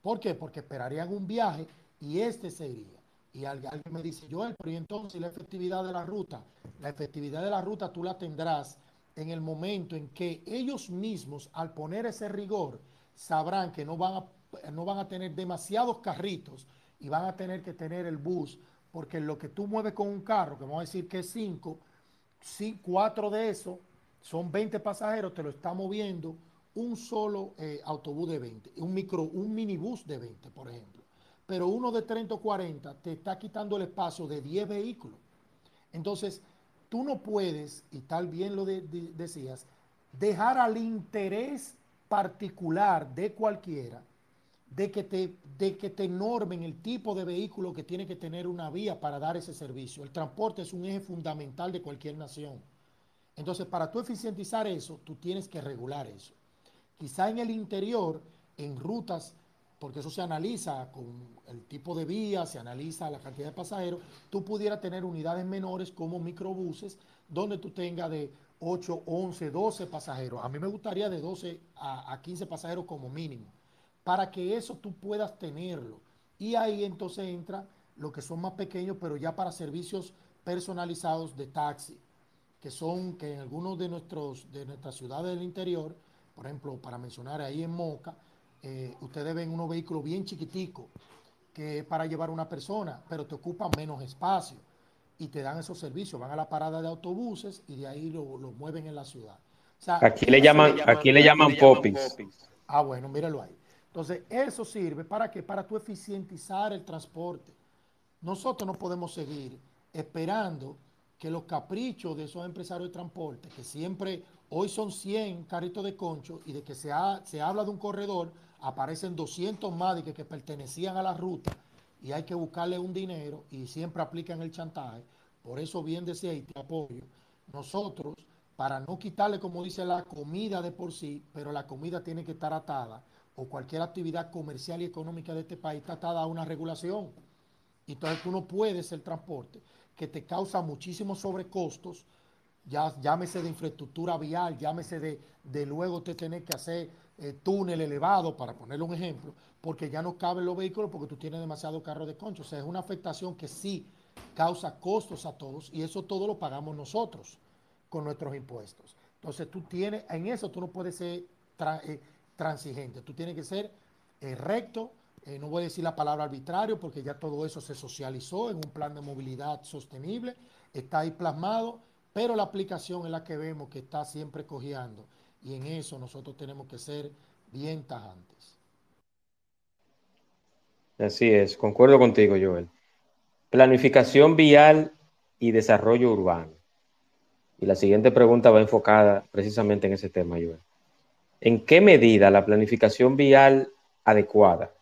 ¿Por qué? Porque esperarían un viaje y este sería. Y alguien me dice, Joel, pero ¿y entonces la efectividad de la ruta? La efectividad de la ruta tú la tendrás en el momento en que ellos mismos, al poner ese rigor, sabrán que no van a, no van a tener demasiados carritos y van a tener que tener el bus, porque lo que tú mueves con un carro, que vamos a decir que es 5, sí, cuatro de esos son 20 pasajeros, te lo está moviendo un solo eh, autobús de 20, un micro, un minibús de 20, por ejemplo. Pero uno de 30 o 40 te está quitando el espacio de 10 vehículos. Entonces, tú no puedes, y tal bien lo de, de, decías, dejar al interés particular de cualquiera de que, te, de que te normen el tipo de vehículo que tiene que tener una vía para dar ese servicio. El transporte es un eje fundamental de cualquier nación. Entonces, para tú eficientizar eso, tú tienes que regular eso. Quizá en el interior, en rutas, porque eso se analiza con el tipo de vía, se analiza la cantidad de pasajeros, tú pudieras tener unidades menores como microbuses, donde tú tengas de 8, 11, 12 pasajeros. A mí me gustaría de 12 a, a 15 pasajeros como mínimo para que eso tú puedas tenerlo. Y ahí entonces entra lo que son más pequeños, pero ya para servicios personalizados de taxi, que son que en algunos de, nuestros, de nuestras ciudades del interior, por ejemplo, para mencionar ahí en Moca, eh, ustedes ven unos vehículos bien chiquiticos, que es para llevar una persona, pero te ocupan menos espacio y te dan esos servicios. Van a la parada de autobuses y de ahí lo, lo mueven en la ciudad. O sea, aquí, le llaman, aquí le llaman, aquí le llaman popis. Ah, bueno, míralo ahí. Entonces, eso sirve para que Para tu eficientizar el transporte. Nosotros no podemos seguir esperando que los caprichos de esos empresarios de transporte, que siempre, hoy son 100 carritos de concho y de que se, ha, se habla de un corredor, aparecen 200 más de que, que pertenecían a la ruta y hay que buscarle un dinero y siempre aplican el chantaje. Por eso bien decía y te apoyo, nosotros, para no quitarle, como dice, la comida de por sí, pero la comida tiene que estar atada o cualquier actividad comercial y económica de este país está atada a una regulación. Y entonces tú no puedes el transporte que te causa muchísimos sobrecostos, ya, llámese de infraestructura vial, llámese de, de luego te tener que hacer eh, túnel elevado, para ponerle un ejemplo, porque ya no caben los vehículos porque tú tienes demasiado carro de concho. O sea, es una afectación que sí causa costos a todos y eso todo lo pagamos nosotros con nuestros impuestos. Entonces tú tienes, en eso tú no puedes ser... Eh, transigente. Tú tienes que ser eh, recto, no voy a decir la palabra arbitrario porque ya todo eso se socializó en un plan de movilidad sostenible, está ahí plasmado, pero la aplicación es la que vemos que está siempre cojeando y en eso nosotros tenemos que ser bien tajantes. Así es, concuerdo contigo, Joel. Planificación vial y desarrollo urbano. Y la siguiente pregunta va enfocada precisamente en ese tema, Joel. ¿En qué medida la planificación vial adecuada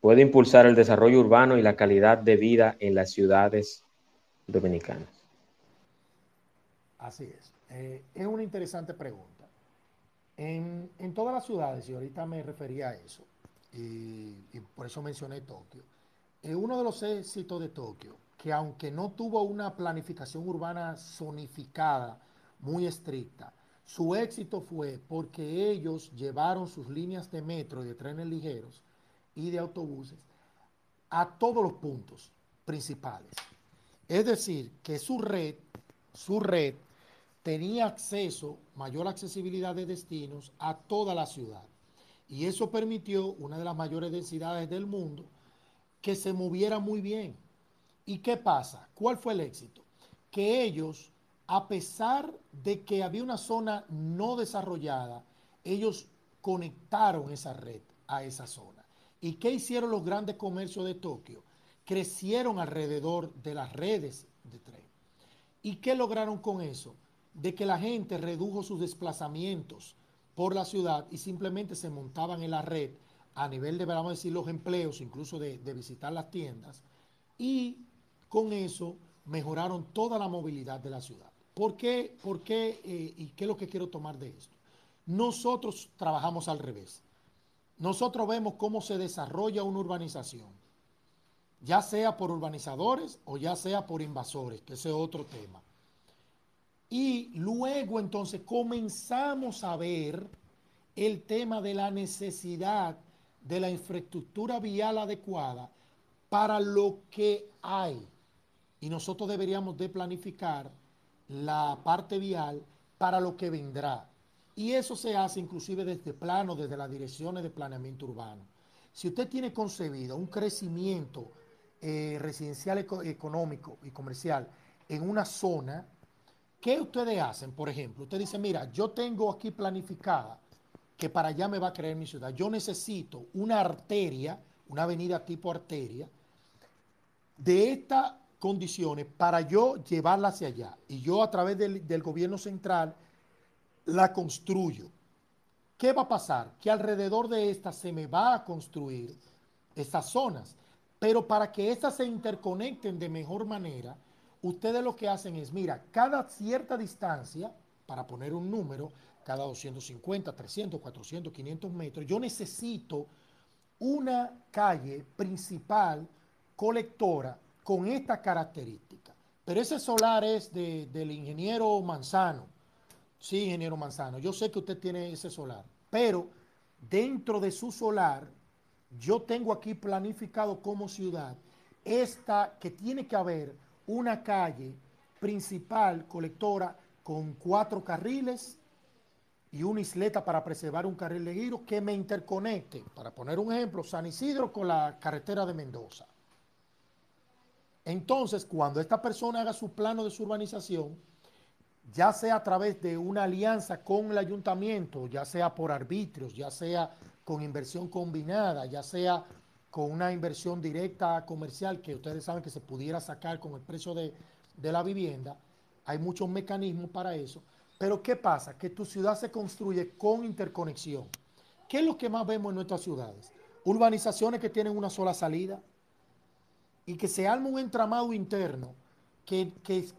puede impulsar el desarrollo urbano y la calidad de vida en las ciudades dominicanas? Así es. Eh, es una interesante pregunta. En, todas las ciudades, y ahorita me refería a eso, y, y por eso mencioné Tokio, eh, uno de los éxitos de Tokio, que aunque no tuvo una planificación urbana zonificada muy estricta, su éxito fue porque ellos llevaron sus líneas de metro y de trenes ligeros y de autobuses a todos los puntos principales. Es decir, que su red, su red tenía acceso, mayor accesibilidad de destinos a toda la ciudad. Y eso permitió una de las mayores densidades del mundo que se moviera muy bien. ¿Y qué pasa? ¿Cuál fue el éxito? Que ellos a pesar de que había una zona no desarrollada, ellos conectaron esa red a esa zona. ¿Y qué hicieron los grandes comercios de Tokio? Crecieron alrededor de las redes de tren. ¿Y qué lograron con eso? De que la gente redujo sus desplazamientos por la ciudad y simplemente se montaban en la red a nivel de, vamos a decir, los empleos, incluso de, visitar las tiendas, y con eso mejoraron toda la movilidad de la ciudad. ¿Por qué? ¿Por qué? Eh, ¿Y qué es lo que quiero tomar de esto? Nosotros trabajamos al revés. Nosotros vemos cómo se desarrolla una urbanización, ya sea por urbanizadores o ya sea por invasores, que ese es otro tema. Y luego entonces comenzamos a ver el tema de la necesidad de la infraestructura vial adecuada para lo que hay. Y nosotros deberíamos de planificar la parte vial para lo que vendrá. Y eso se hace inclusive desde plano, desde las direcciones de planeamiento urbano. Si usted tiene concebido un crecimiento eh, residencial económico y comercial en una zona, ¿qué ustedes hacen? Por ejemplo, usted dice, mira, yo tengo aquí planificada que para allá me va a creer mi ciudad. Yo necesito una arteria, una avenida tipo arteria, de estas condiciones para yo llevarla hacia allá. Y yo a través del, del gobierno central la construyo. ¿Qué va a pasar? Que alrededor de esta se me va a construir estas zonas. Pero para que estas se interconecten de mejor manera, ustedes lo que hacen es, mira, cada cierta distancia, para poner un número, cada 250, 300, 400, 500 metros, yo necesito una calle principal colectora con esta característica. Pero ese solar es del ingeniero Manzano. Sí, ingeniero Manzano, yo sé que usted tiene ese solar, pero dentro de su solar, yo tengo aquí planificado como ciudad esta que tiene que haber una calle principal colectora con cuatro carriles y una isleta para preservar un carril de giro que me interconecte, para poner un ejemplo, San Isidro con la carretera de Mendoza. Entonces, cuando esta persona haga su plano de su urbanización, ya sea a través de una alianza con el ayuntamiento, ya sea por arbitrios, ya sea con inversión combinada, ya sea con una inversión directa comercial que ustedes saben que se pudiera sacar con el precio de, de la vivienda, hay muchos mecanismos para eso pero ¿qué pasa? Que tu ciudad se construye con interconexión. ¿Qué es lo que más vemos en nuestras ciudades? Urbanizaciones que tienen una sola salida y que se arma un entramado interno que,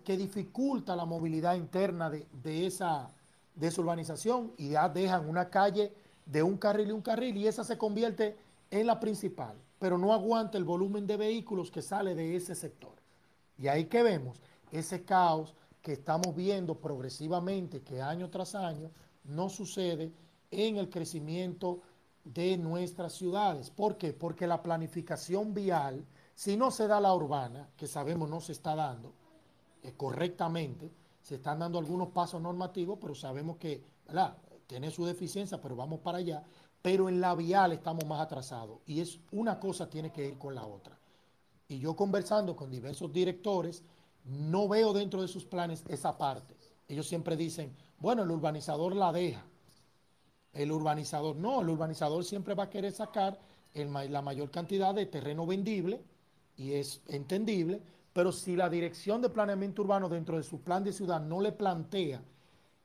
dificulta la movilidad interna de, esa, de esa urbanización y ya dejan una calle de un carril y un carril y esa se convierte en la principal, pero no aguanta el volumen de vehículos que sale de ese sector. Y ahí que vemos ese caos, que estamos viendo progresivamente que año tras año no sucede en el crecimiento de nuestras ciudades. ¿Por qué? Porque la planificación vial, si no se da la urbana, que sabemos no se está dando eh, correctamente, se están dando algunos pasos normativos, pero sabemos que tiene su deficiencia, pero vamos para allá. Pero en la vial estamos más atrasados y es una cosa tiene que ir con la otra. Y yo conversando con diversos directores, no veo dentro de sus planes esa parte. Ellos siempre dicen, bueno, el urbanizador la deja. El urbanizador, no, el urbanizador siempre va a querer sacar la mayor cantidad de terreno vendible y es entendible, pero si la dirección de planeamiento urbano dentro de su plan de ciudad no le plantea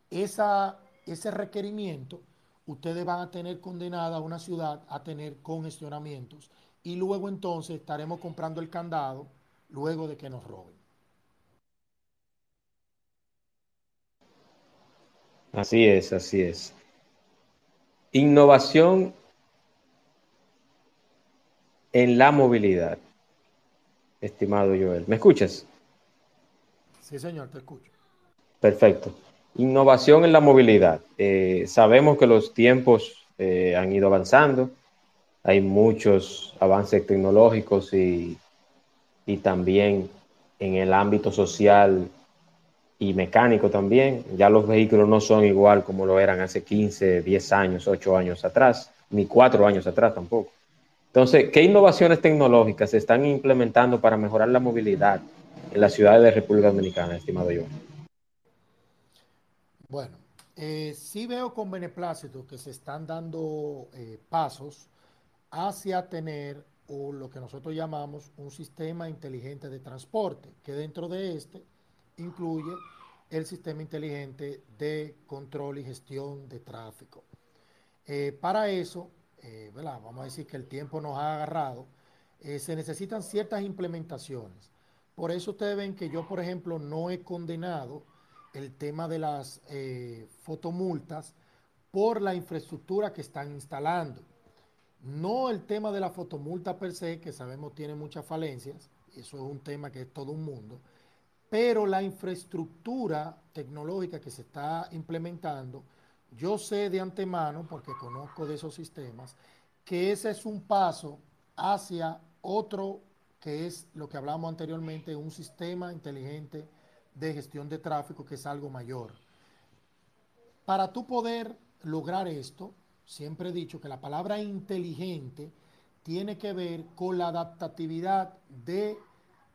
esa, ese requerimiento, ustedes van a tener condenada a una ciudad a tener congestionamientos y luego entonces estaremos comprando el candado luego de que nos roben. Así es, así es. Innovación en la movilidad, estimado Joel. ¿Me escuchas? Sí, señor, te escucho. Perfecto. Innovación en la movilidad. Eh, sabemos que los tiempos eh, han ido avanzando, hay muchos avances tecnológicos y, y también en el ámbito social y mecánico también. Ya los vehículos no son igual como lo eran hace 15, 10 años, 8 años atrás, ni 4 años atrás tampoco. Entonces, ¿qué innovaciones tecnológicas se están implementando para mejorar la movilidad en las ciudades de República Dominicana, estimado yo? Bueno, eh, sí veo con beneplácito que se están dando eh, pasos hacia tener o lo que nosotros llamamos un sistema inteligente de transporte, que dentro de este incluye el sistema inteligente de control y gestión de tráfico. Eh, para eso, vamos a decir que el tiempo nos ha agarrado, se necesitan ciertas implementaciones. Por eso ustedes ven que yo, por ejemplo, no he condenado el tema de las fotomultas por la infraestructura que están instalando. No el tema de la fotomulta per se, que sabemos tiene muchas falencias, eso es un tema que es todo un mundo, pero la infraestructura tecnológica que se está implementando, yo sé de antemano, porque conozco de esos sistemas, que ese es un paso hacia otro que es lo que hablamos anteriormente, un sistema inteligente de gestión de tráfico que es algo mayor. Para tú poder lograr esto, siempre he dicho que la palabra inteligente tiene que ver con la adaptatividad de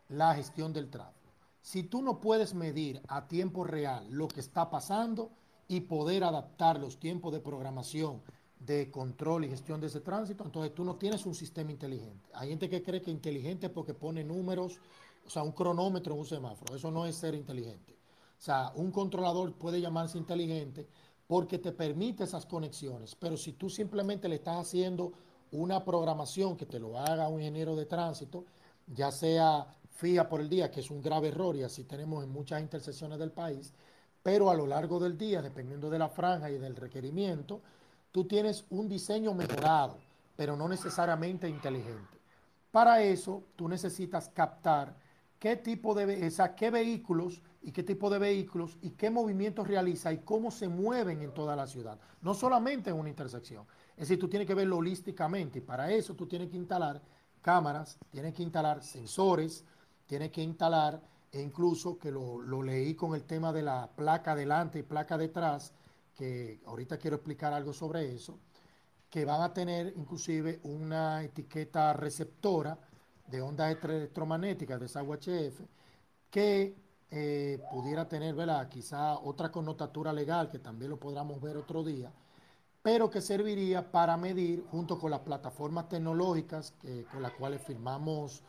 la gestión del tráfico. Si tú no puedes medir a tiempo real lo que está pasando y poder adaptar los tiempos de programación, de control y gestión de ese tránsito, entonces tú no tienes un sistema inteligente. Hay gente que cree que inteligente porque pone números, o sea, un cronómetro en un semáforo. Eso no es ser inteligente. O sea, un controlador puede llamarse inteligente porque te permite esas conexiones, pero si tú simplemente le estás haciendo una programación que te lo haga un ingeniero de tránsito, ya sea fija por el día, que es un grave error y así tenemos en muchas intersecciones del país, pero a lo largo del día, dependiendo de la franja y del requerimiento, tú tienes un diseño mejorado, pero no necesariamente inteligente. Para eso, tú necesitas captar qué tipo de, o qué vehículos y qué tipo de vehículos y qué movimientos realiza y cómo se mueven en toda la ciudad, no solamente en una intersección. Es decir, tú tienes que verlo holísticamente y para eso tú tienes que instalar cámaras, tienes que instalar sensores, tiene que instalar, e incluso que lo, leí con el tema de la placa delante y placa detrás, que ahorita quiero explicar algo sobre eso, que van a tener inclusive una etiqueta receptora de ondas electromagnéticas de esa UHF, que eh, pudiera tener, ¿verdad? Quizá otra connotatura legal, que también lo podamos ver otro día, pero que serviría para medir, junto con las plataformas tecnológicas con las cuales firmamos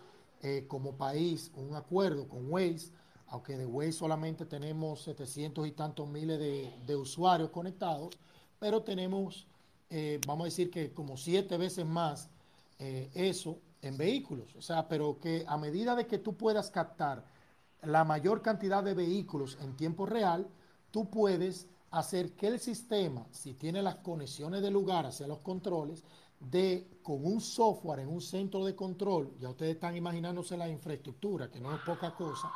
eh, como país un acuerdo con Waze, aunque de Waze solamente tenemos 700 y tantos miles de, usuarios conectados, pero tenemos, eh, vamos a decir que como siete veces más eso en vehículos. O sea, pero que a medida de que tú puedas captar la mayor cantidad de vehículos en tiempo real, tú puedes hacer que el sistema, si tiene las conexiones de lugar hacia los controles, de con un software en un centro de control, ya ustedes están imaginándose la infraestructura, que no es poca cosa,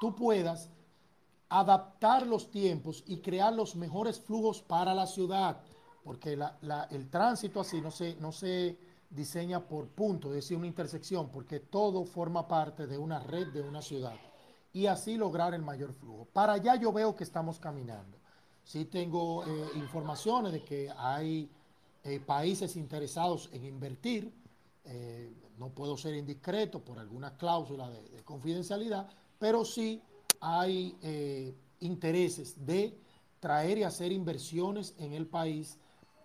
tú puedas adaptar los tiempos y crear los mejores flujos para la ciudad, porque el tránsito así no no se diseña por punto, es decir, una intersección, porque todo forma parte de una red de una ciudad y así lograr el mayor flujo. Para allá yo veo que estamos caminando. Sí tengo eh, informaciones de que hay eh, países interesados en invertir. Eh, no puedo ser indiscreto por alguna cláusula de, confidencialidad, pero sí hay intereses de traer y hacer inversiones en el país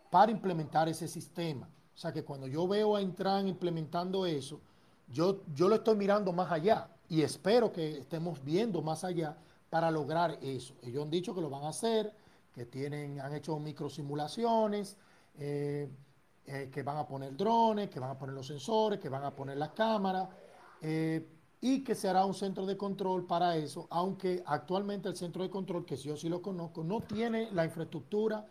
para implementar ese sistema. O sea que cuando yo veo a Intran implementando eso, yo, yo lo estoy mirando más allá y espero que estemos viendo más allá para lograr eso. Ellos han dicho que lo van a hacer, que tienen, han hecho microsimulaciones, eh, eh, que van a poner drones, que van a poner los sensores, que van a poner las cámaras eh, y que se hará un centro de control para eso, aunque actualmente el centro de control, que yo sí lo conozco, no tiene la infraestructura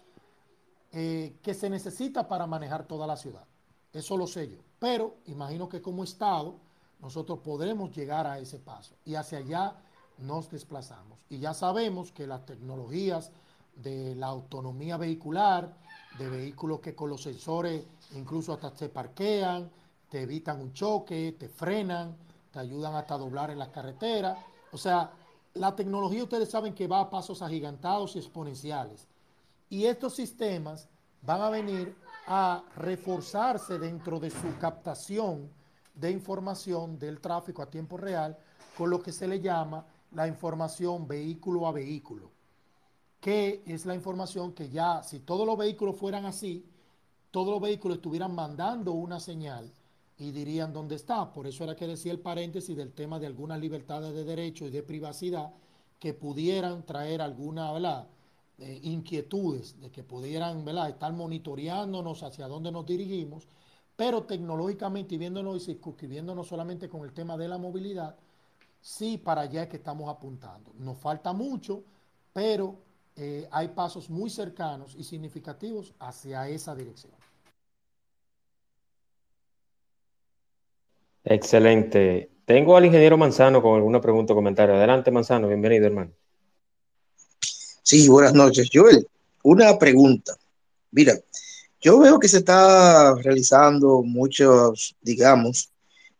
que se necesita para manejar toda la ciudad. Eso lo sé yo. Pero imagino que como Estado nosotros podremos llegar a ese paso y hacia allá nos desplazamos. Y ya sabemos que las tecnologías de la autonomía vehicular, de vehículos que con los sensores incluso hasta se parquean, te evitan un choque, te frenan, te ayudan hasta a doblar en las carreteras. O sea, la tecnología ustedes saben que va a pasos agigantados y exponenciales. Y estos sistemas van a venir a reforzarse dentro de su captación de información del tráfico a tiempo real con lo que se le llama la información vehículo a vehículo que es la información que ya, si todos los vehículos fueran así, todos los vehículos estuvieran mandando una señal y dirían dónde está. Por eso era que decía el paréntesis del tema de algunas libertades de derecho y de privacidad que pudieran traer alguna, inquietudes de que pudieran estar monitoreándonos hacia dónde nos dirigimos, pero tecnológicamente y viéndonos y circunscribiéndonos solamente con el tema de la movilidad, sí para allá es que estamos apuntando. Nos falta mucho, pero eh, hay pasos muy cercanos y significativos hacia esa dirección. Excelente. Tengo al ingeniero Manzano con alguna pregunta o comentario. Adelante, Manzano, bienvenido, hermano. Sí, buenas noches. Joel, una pregunta. Mira, yo veo que se está realizando muchos, digamos,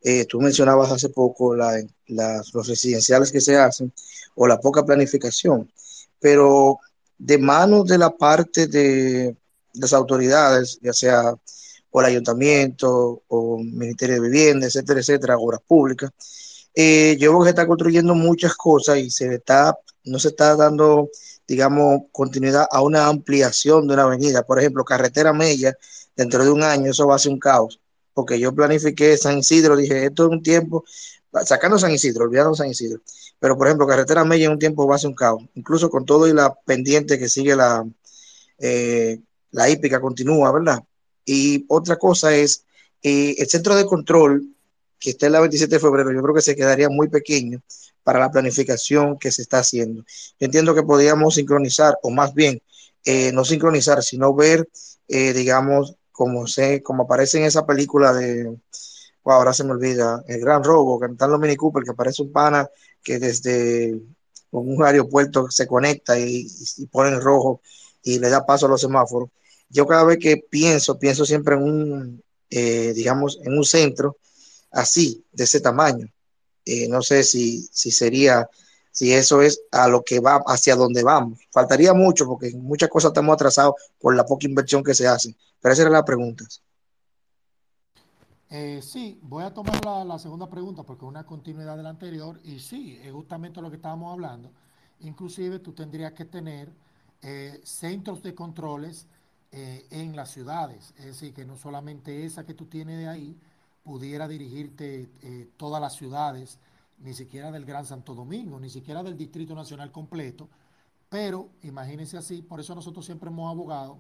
eh, tú mencionabas hace poco los residenciales que se hacen o la poca planificación, pero de manos de la parte de las autoridades, ya sea por ayuntamiento o Ministerio de Vivienda, etcétera, etcétera, obras públicas, eh, yo veo que se está construyendo muchas cosas y se está, no se está dando, digamos, continuidad a una ampliación de una avenida. Por ejemplo, carretera Mella, dentro de un año eso va a ser un caos porque yo planifiqué San Isidro, dije, esto es un tiempo, sacando San Isidro, olvidando San Isidro, pero por ejemplo, Carretera Mella en un tiempo va a ser un caos, incluso con todo y la pendiente que sigue la, eh, la hípica continúa, ¿verdad? Y otra cosa es, eh, el centro de control que está en la 27 de febrero, yo creo que se quedaría muy pequeño para la planificación que se está haciendo. Yo entiendo que podríamos sincronizar, o más bien, eh, no sincronizar, sino ver, digamos, como sé, como aparece en esa película de, ahora se me olvida, El Gran Robo, cantando Mini Cooper, que aparece un pana que desde un aeropuerto se conecta y, pone en rojo y le da paso a los semáforos. Yo cada vez que pienso, pienso siempre en un, eh, digamos, en un centro así, de ese tamaño. Eh, no sé si, si sería, si eso es a lo que va, hacia donde vamos. Faltaría mucho porque muchas cosas estamos atrasados por la poca inversión que se hace. Pero esa era la pregunta. Eh, sí, voy a tomar la, segunda pregunta porque es una continuidad de la anterior y sí, es justamente lo que estábamos hablando. Inclusive tú tendrías que tener eh, centros de controles en las ciudades, es decir, que no solamente esa que tú tienes de ahí pudiera dirigirte todas las ciudades, ni siquiera del Gran Santo Domingo, ni siquiera del Distrito Nacional completo, pero imagínense así, por eso nosotros siempre hemos abogado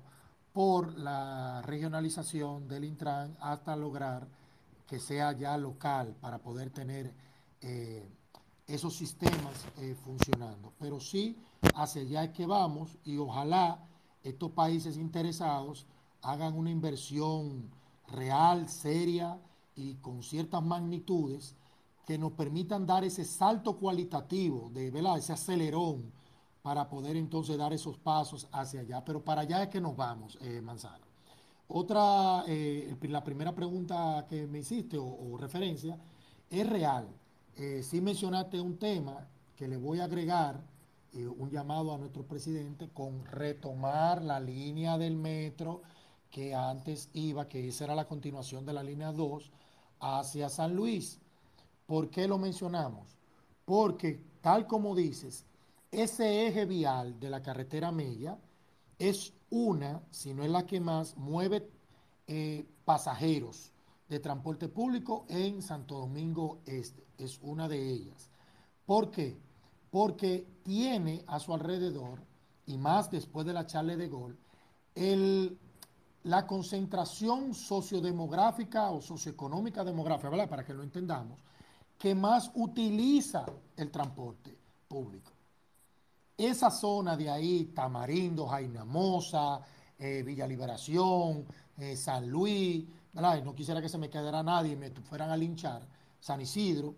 por la regionalización del Intran hasta lograr que sea ya local para poder tener eh, esos sistemas eh, funcionando. Pero sí, hacia allá es que vamos y ojalá estos países interesados hagan una inversión real, seria y con ciertas magnitudes que nos permitan dar ese salto cualitativo, de ¿verdad? ese acelerón para poder entonces dar esos pasos hacia allá. Pero para allá es que nos vamos, eh, Manzano. Otra, eh, la primera pregunta que me hiciste o, referencia es real. Eh, sí mencionaste un tema que le voy a agregar eh, un llamado a nuestro presidente con retomar la línea del metro que antes iba, que esa era la continuación de la línea 2, hacia San Luis. ¿Por qué lo mencionamos? Porque, tal como dices, ese eje vial de la carretera Mella es una, si no es la que más, mueve eh, pasajeros de transporte público en Santo Domingo Este. Es una de ellas. ¿Por qué? Porque tiene a su alrededor, y más después de la charla de Gol, el, la concentración sociodemográfica o socioeconómica demográfica, ¿verdad? Para que lo entendamos, que más utiliza el transporte público esa zona de ahí, Tamarindo, Jaina Mosa, eh, Villa Liberación, eh, San Luis, no quisiera que se me quedara nadie y me fueran a linchar, San Isidro,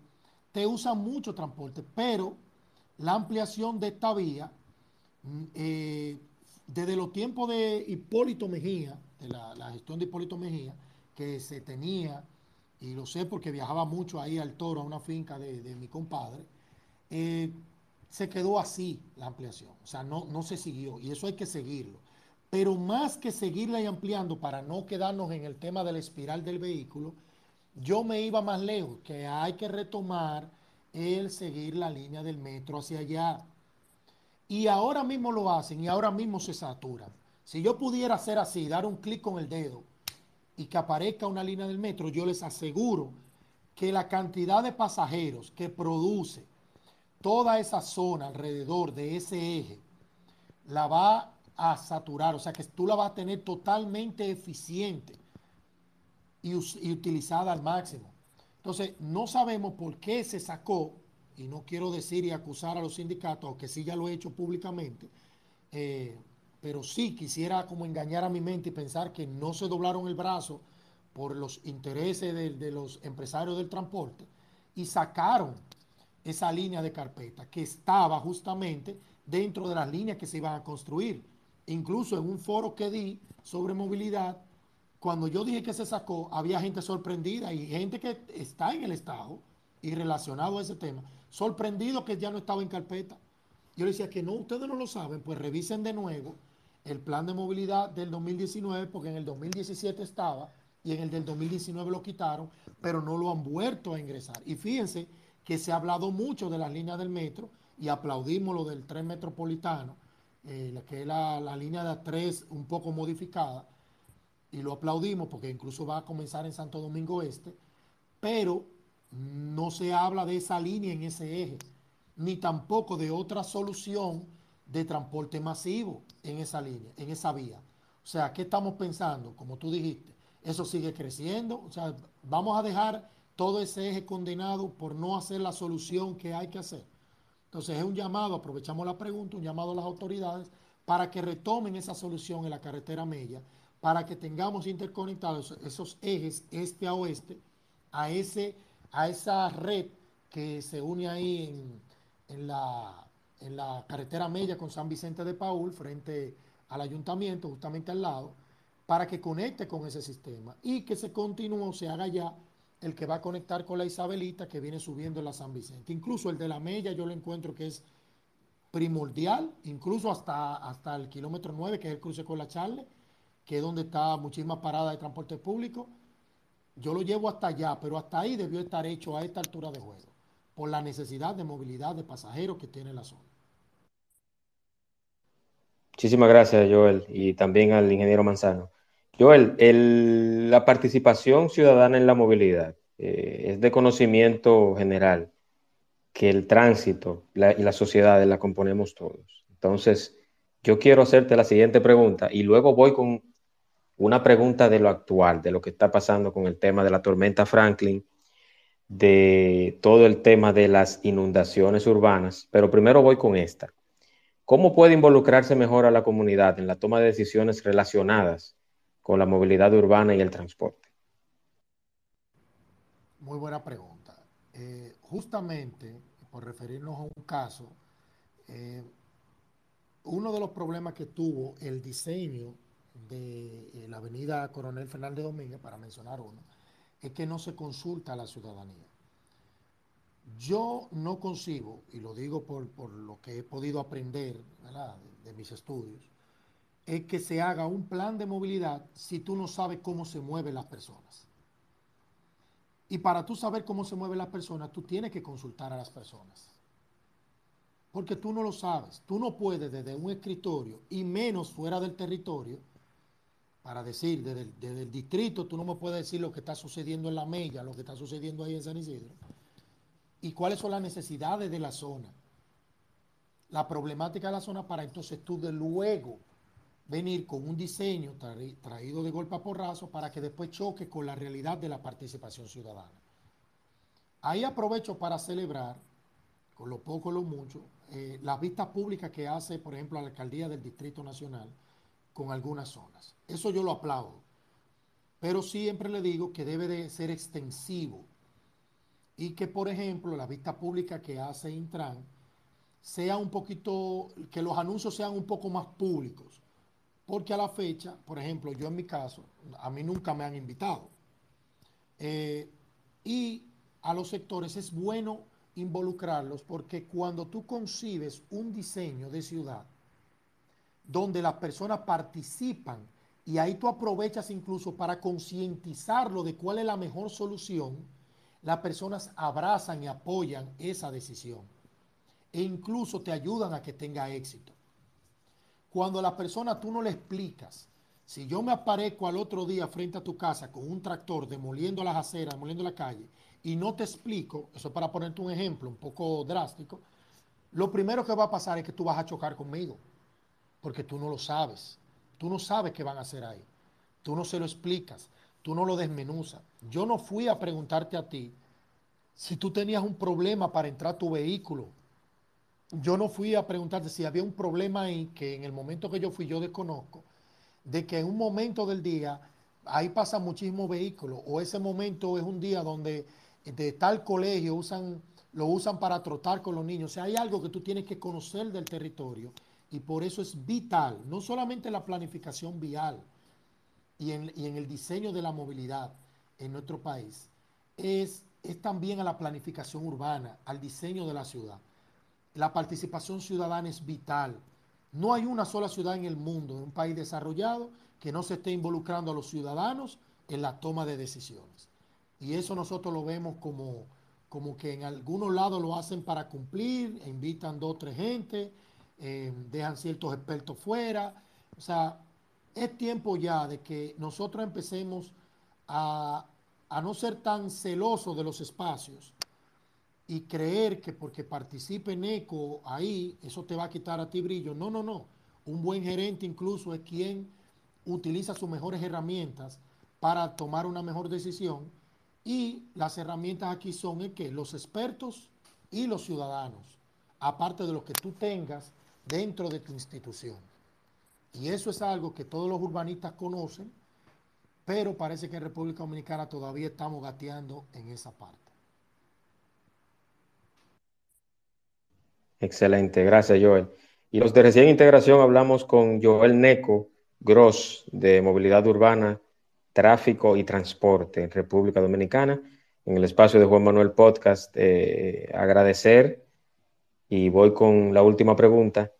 te usan mucho transporte, pero la ampliación de esta vía, mm, eh, desde los tiempos de Hipólito Mejía, la, gestión de Hipólito Mejía, que se tenía, y lo sé porque viajaba mucho ahí al toro, a una finca de, mi compadre, se quedó así la ampliación, o sea, no, no se siguió y eso hay que seguirlo. Pero más que seguirla y ampliando para no quedarnos en el tema de la espiral del vehículo, yo me iba más lejos, que hay que retomar el seguir la línea del metro hacia allá. Y ahora mismo lo hacen y ahora mismo se saturan. Si yo pudiera hacer así, dar un clic con el dedo y que aparezca una línea del metro, yo les aseguro que la cantidad de pasajeros que produce toda esa zona alrededor de ese eje la va a saturar, o sea que tú la vas a tener totalmente eficiente y, utilizada al máximo. Entonces, no sabemos por qué se sacó, y no quiero decir y acusar a los sindicatos, aunque sí ya lo he hecho públicamente, eh, pero sí quisiera como engañar a mi mente y pensar que no se doblaron el brazo por los intereses de, los empresarios del transporte y sacaron esa línea de carpeta que estaba justamente dentro de las líneas que se iban a construir. Incluso en un foro que di sobre movilidad, cuando yo dije que se sacó, había gente sorprendida y gente que está en el Estado y relacionado a ese tema, sorprendido que ya no estaba en carpeta. Yo le decía que no, ustedes no lo saben, pues revisen de nuevo el plan de movilidad del 2019, porque en el 2017 estaba y en el del 2019 lo quitaron, pero no lo han vuelto a ingresar. Y fíjense que se ha hablado mucho de las líneas del metro y aplaudimos lo del tren metropolitano, eh, que es la, la línea de 3 un poco modificada, y lo aplaudimos porque incluso va a comenzar en Santo Domingo Este, pero no se habla de esa línea en ese eje, ni tampoco de otra solución de transporte masivo en esa línea, en esa vía. O sea, ¿qué estamos pensando? Como tú dijiste, eso sigue creciendo. O sea, vamos a dejar todo ese eje condenado por no hacer la solución que hay que hacer. Entonces es un llamado, aprovechamos la pregunta, un llamado a las autoridades para que retomen esa solución en la carretera Mella, para que tengamos interconectados esos ejes este a oeste a, ese, a esa red que se une ahí en, en la en la carretera Mella con San Vicente de Paul, frente al ayuntamiento, justamente al lado, para que conecte con ese sistema y que se continúe o se haga ya el que va a conectar con la Isabelita que viene subiendo en la San Vicente. Incluso el de la Mella yo lo encuentro que es primordial, incluso hasta, hasta el kilómetro 9, que es el cruce con la Charle, que es donde está muchísimas paradas de transporte público. Yo lo llevo hasta allá, pero hasta ahí debió estar hecho a esta altura de juego, por la necesidad de movilidad de pasajeros que tiene la zona. Muchísimas gracias, Joel, y también al ingeniero Manzano. Joel, la participación ciudadana en la movilidad eh, es de conocimiento general que el tránsito y la sociedad la componemos todos. Entonces, yo quiero hacerte la siguiente pregunta y luego voy con una pregunta de lo actual, de lo que está pasando con el tema de la tormenta Franklin, de todo el tema de las inundaciones urbanas, pero primero voy con esta. ¿Cómo puede involucrarse mejor a la comunidad en la toma de decisiones relacionadas con la movilidad urbana y el transporte? Muy buena pregunta. Eh, justamente, por referirnos a un caso, eh, uno de los problemas que tuvo el diseño de eh, la avenida Coronel Fernández Domínguez, para mencionar uno, es que no se consulta a la ciudadanía. Yo no concibo, y lo digo por, lo que he podido aprender de, mis estudios, es que se haga un plan de movilidad si tú no sabes cómo se mueven las personas. Y para tú saber cómo se mueven las personas, tú tienes que consultar a las personas. Porque tú no lo sabes. Tú no puedes desde un escritorio y menos fuera del territorio, para decir, desde el, desde el distrito, tú no me puedes decir lo que está sucediendo en la Mella, lo que está sucediendo ahí en San Isidro y cuáles son las necesidades de la zona, la problemática de la zona para entonces tú de luego venir con un diseño traído de golpe a porrazo para que después choque con la realidad de la participación ciudadana. Ahí aprovecho para celebrar, con lo poco o lo mucho, eh, las vistas públicas que hace, por ejemplo, la alcaldía del Distrito Nacional con algunas zonas. Eso yo lo aplaudo. Pero siempre le digo que debe de ser extensivo y que, por ejemplo, la vista pública que hace Intran sea un poquito, que los anuncios sean un poco más públicos. Porque a la fecha, por ejemplo, yo en mi caso, a mí nunca me han invitado. Eh, y a los sectores es bueno involucrarlos porque cuando tú concibes un diseño de ciudad donde las personas participan y ahí tú aprovechas incluso para concientizarlo de cuál es la mejor solución, las personas abrazan y apoyan esa decisión e incluso te ayudan a que tenga éxito. Cuando a la persona tú no le explicas, si yo me aparezco al otro día frente a tu casa con un tractor demoliendo las aceras, demoliendo la calle, y no te explico, eso es para ponerte un ejemplo un poco drástico, lo primero que va a pasar es que tú vas a chocar conmigo. porque tú no lo sabes. Tú no sabes qué van a hacer ahí. Tú no se lo explicas, tú no lo desmenuzas. Yo no fui a preguntarte a ti si tú tenías un problema para entrar a tu vehículo. Yo no fui a preguntarte si había un problema ahí que en el momento que yo fui yo desconozco, de que en un momento del día ahí pasan muchísimos vehículos o ese momento es un día donde de tal colegio usan, lo usan para trotar con los niños. O sea, hay algo que tú tienes que conocer del territorio y por eso es vital, no solamente la planificación vial y en, y en el diseño de la movilidad en nuestro país, es, es también a la planificación urbana, al diseño de la ciudad. La participación ciudadana es vital. No hay una sola ciudad en el mundo, en un país desarrollado, que no se esté involucrando a los ciudadanos en la toma de decisiones. Y eso nosotros lo vemos como, como que en algunos lados lo hacen para cumplir, invitan dos o tres gente, eh, dejan ciertos expertos fuera. O sea, es tiempo ya de que nosotros empecemos a, a no ser tan celosos de los espacios y creer que porque participe ECO ahí, eso te va a quitar a ti brillo. No, no, no. Un buen gerente incluso es quien utiliza sus mejores herramientas para tomar una mejor decisión y las herramientas aquí son el que los expertos y los ciudadanos, aparte de lo que tú tengas dentro de tu institución. Y eso es algo que todos los urbanistas conocen, pero parece que en República Dominicana todavía estamos gateando en esa parte. Excelente, gracias Joel. Y los de recién integración hablamos con Joel Neco Gross de Movilidad Urbana, Tráfico y Transporte en República Dominicana. En el espacio de Juan Manuel Podcast, eh, agradecer y voy con la última pregunta.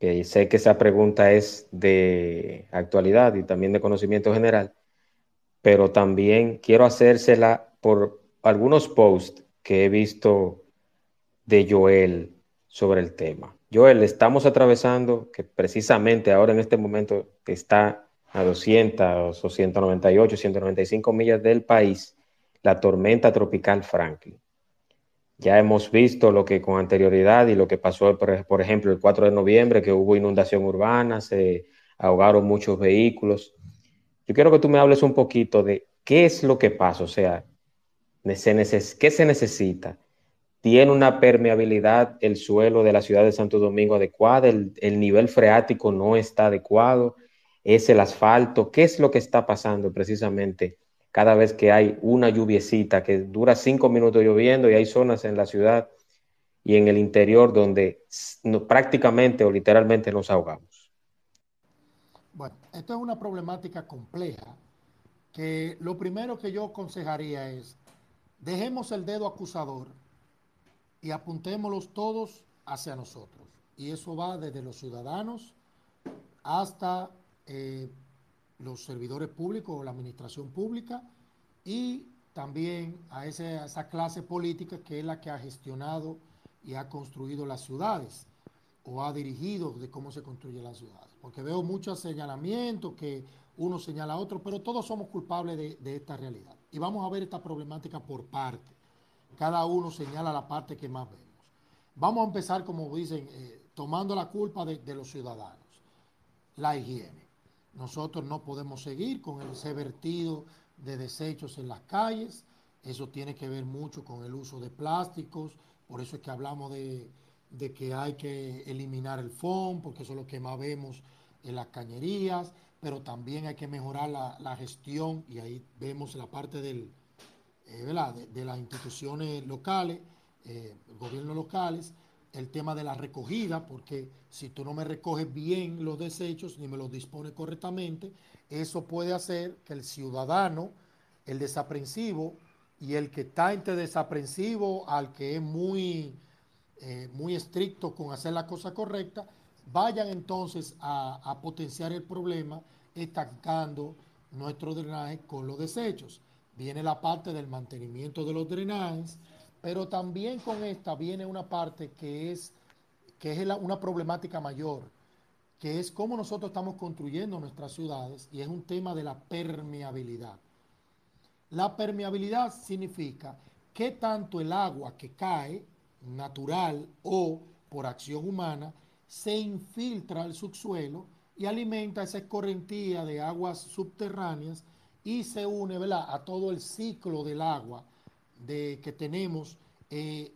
Que sé que esa pregunta es de actualidad y también de conocimiento general, pero también quiero hacérsela por algunos posts que he visto de Joel sobre el tema. Joel, estamos atravesando que precisamente ahora en este momento está a 200 o 198, 195 millas del país la tormenta tropical Franklin. Ya hemos visto lo que con anterioridad y lo que pasó, por, ejemplo, el 4 de noviembre, que hubo inundación urbana, se ahogaron muchos vehículos. Yo quiero que tú me hables un poquito de qué es lo que pasa, o sea, ¿qué se necesita. Tiene una permeabilidad el suelo de la ciudad de Santo Domingo adecuada, el, nivel freático no está adecuado, es el asfalto, ¿qué es lo que está pasando precisamente cada vez que hay una lluviecita que dura cinco minutos lloviendo y hay zonas en la ciudad y en el interior donde prácticamente o literalmente nos ahogamos? Bueno, esto es una problemática compleja que lo primero que yo aconsejaría es dejemos el dedo acusador y apuntémoslos todos hacia nosotros. Y eso va desde los ciudadanos hasta eh, los servidores públicos o la administración pública y también a, esa clase política que es la que ha gestionado y ha construido las ciudades o ha dirigido de cómo se construyen las ciudades. Porque veo muchos señalamientos que uno señala a otro, pero todos somos culpables de, de esta realidad. Y vamos a ver esta problemática por parte cada uno señala la parte que más vemos. Vamos a empezar, como dicen, eh, tomando la culpa de, los ciudadanos. La higiene. Nosotros no podemos seguir con ese vertido de desechos en las calles. Eso tiene que ver mucho con el uso de plásticos. Por eso es que hablamos de, que hay que eliminar el foam, porque eso es lo que más vemos en las cañerías. Pero también hay que mejorar la gestión y ahí vemos la parte del, eh, de, las instituciones locales, eh, gobiernos locales, el tema de la recogida, porque si tú no me recoges bien los desechos ni me los dispones correctamente, eso puede hacer que el ciudadano, el desaprensivo y el que está entre desaprensivo al que es muy, eh, muy estricto con hacer la cosa correcta, vayan entonces a, a potenciar el problema estancando nuestro drenaje con los desechos. Viene la parte del mantenimiento de los drenajes, pero también con esta viene una parte que es, que es una problemática mayor, que es cómo nosotros estamos construyendo nuestras ciudades y es un tema de la permeabilidad. La permeabilidad significa que tanto el agua que cae, natural o por acción humana, se infiltra al subsuelo y alimenta esa escorrentía de aguas subterráneas y se une a todo el ciclo del agua de, que tenemos eh,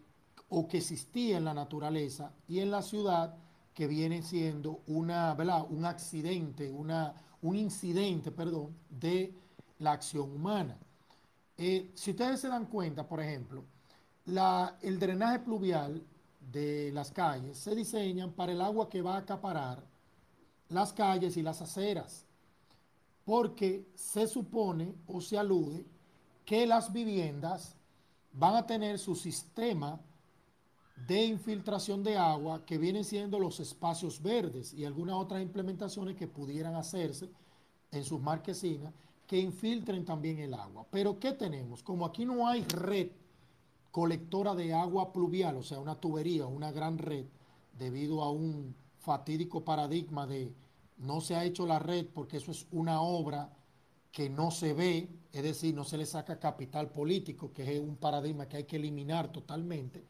o que existía en la naturaleza y en la ciudad que viene siendo una, un accidente, una, un incidente, perdón, de la acción humana. Eh, si ustedes se dan cuenta, por ejemplo, la, el drenaje pluvial de las calles se diseñan para el agua que va a acaparar las calles y las aceras, porque se supone o se alude que las viviendas van a tener su sistema de infiltración de agua que vienen siendo los espacios verdes y algunas otras implementaciones que pudieran hacerse en sus marquesinas que infiltren también el agua. Pero ¿qué tenemos? Como aquí no hay red colectora de agua pluvial, o sea, una tubería, una gran red, debido a un fatídico paradigma de no se ha hecho la red porque eso es una obra que no se ve, es decir, no se le saca capital político, que es un paradigma que hay que eliminar totalmente.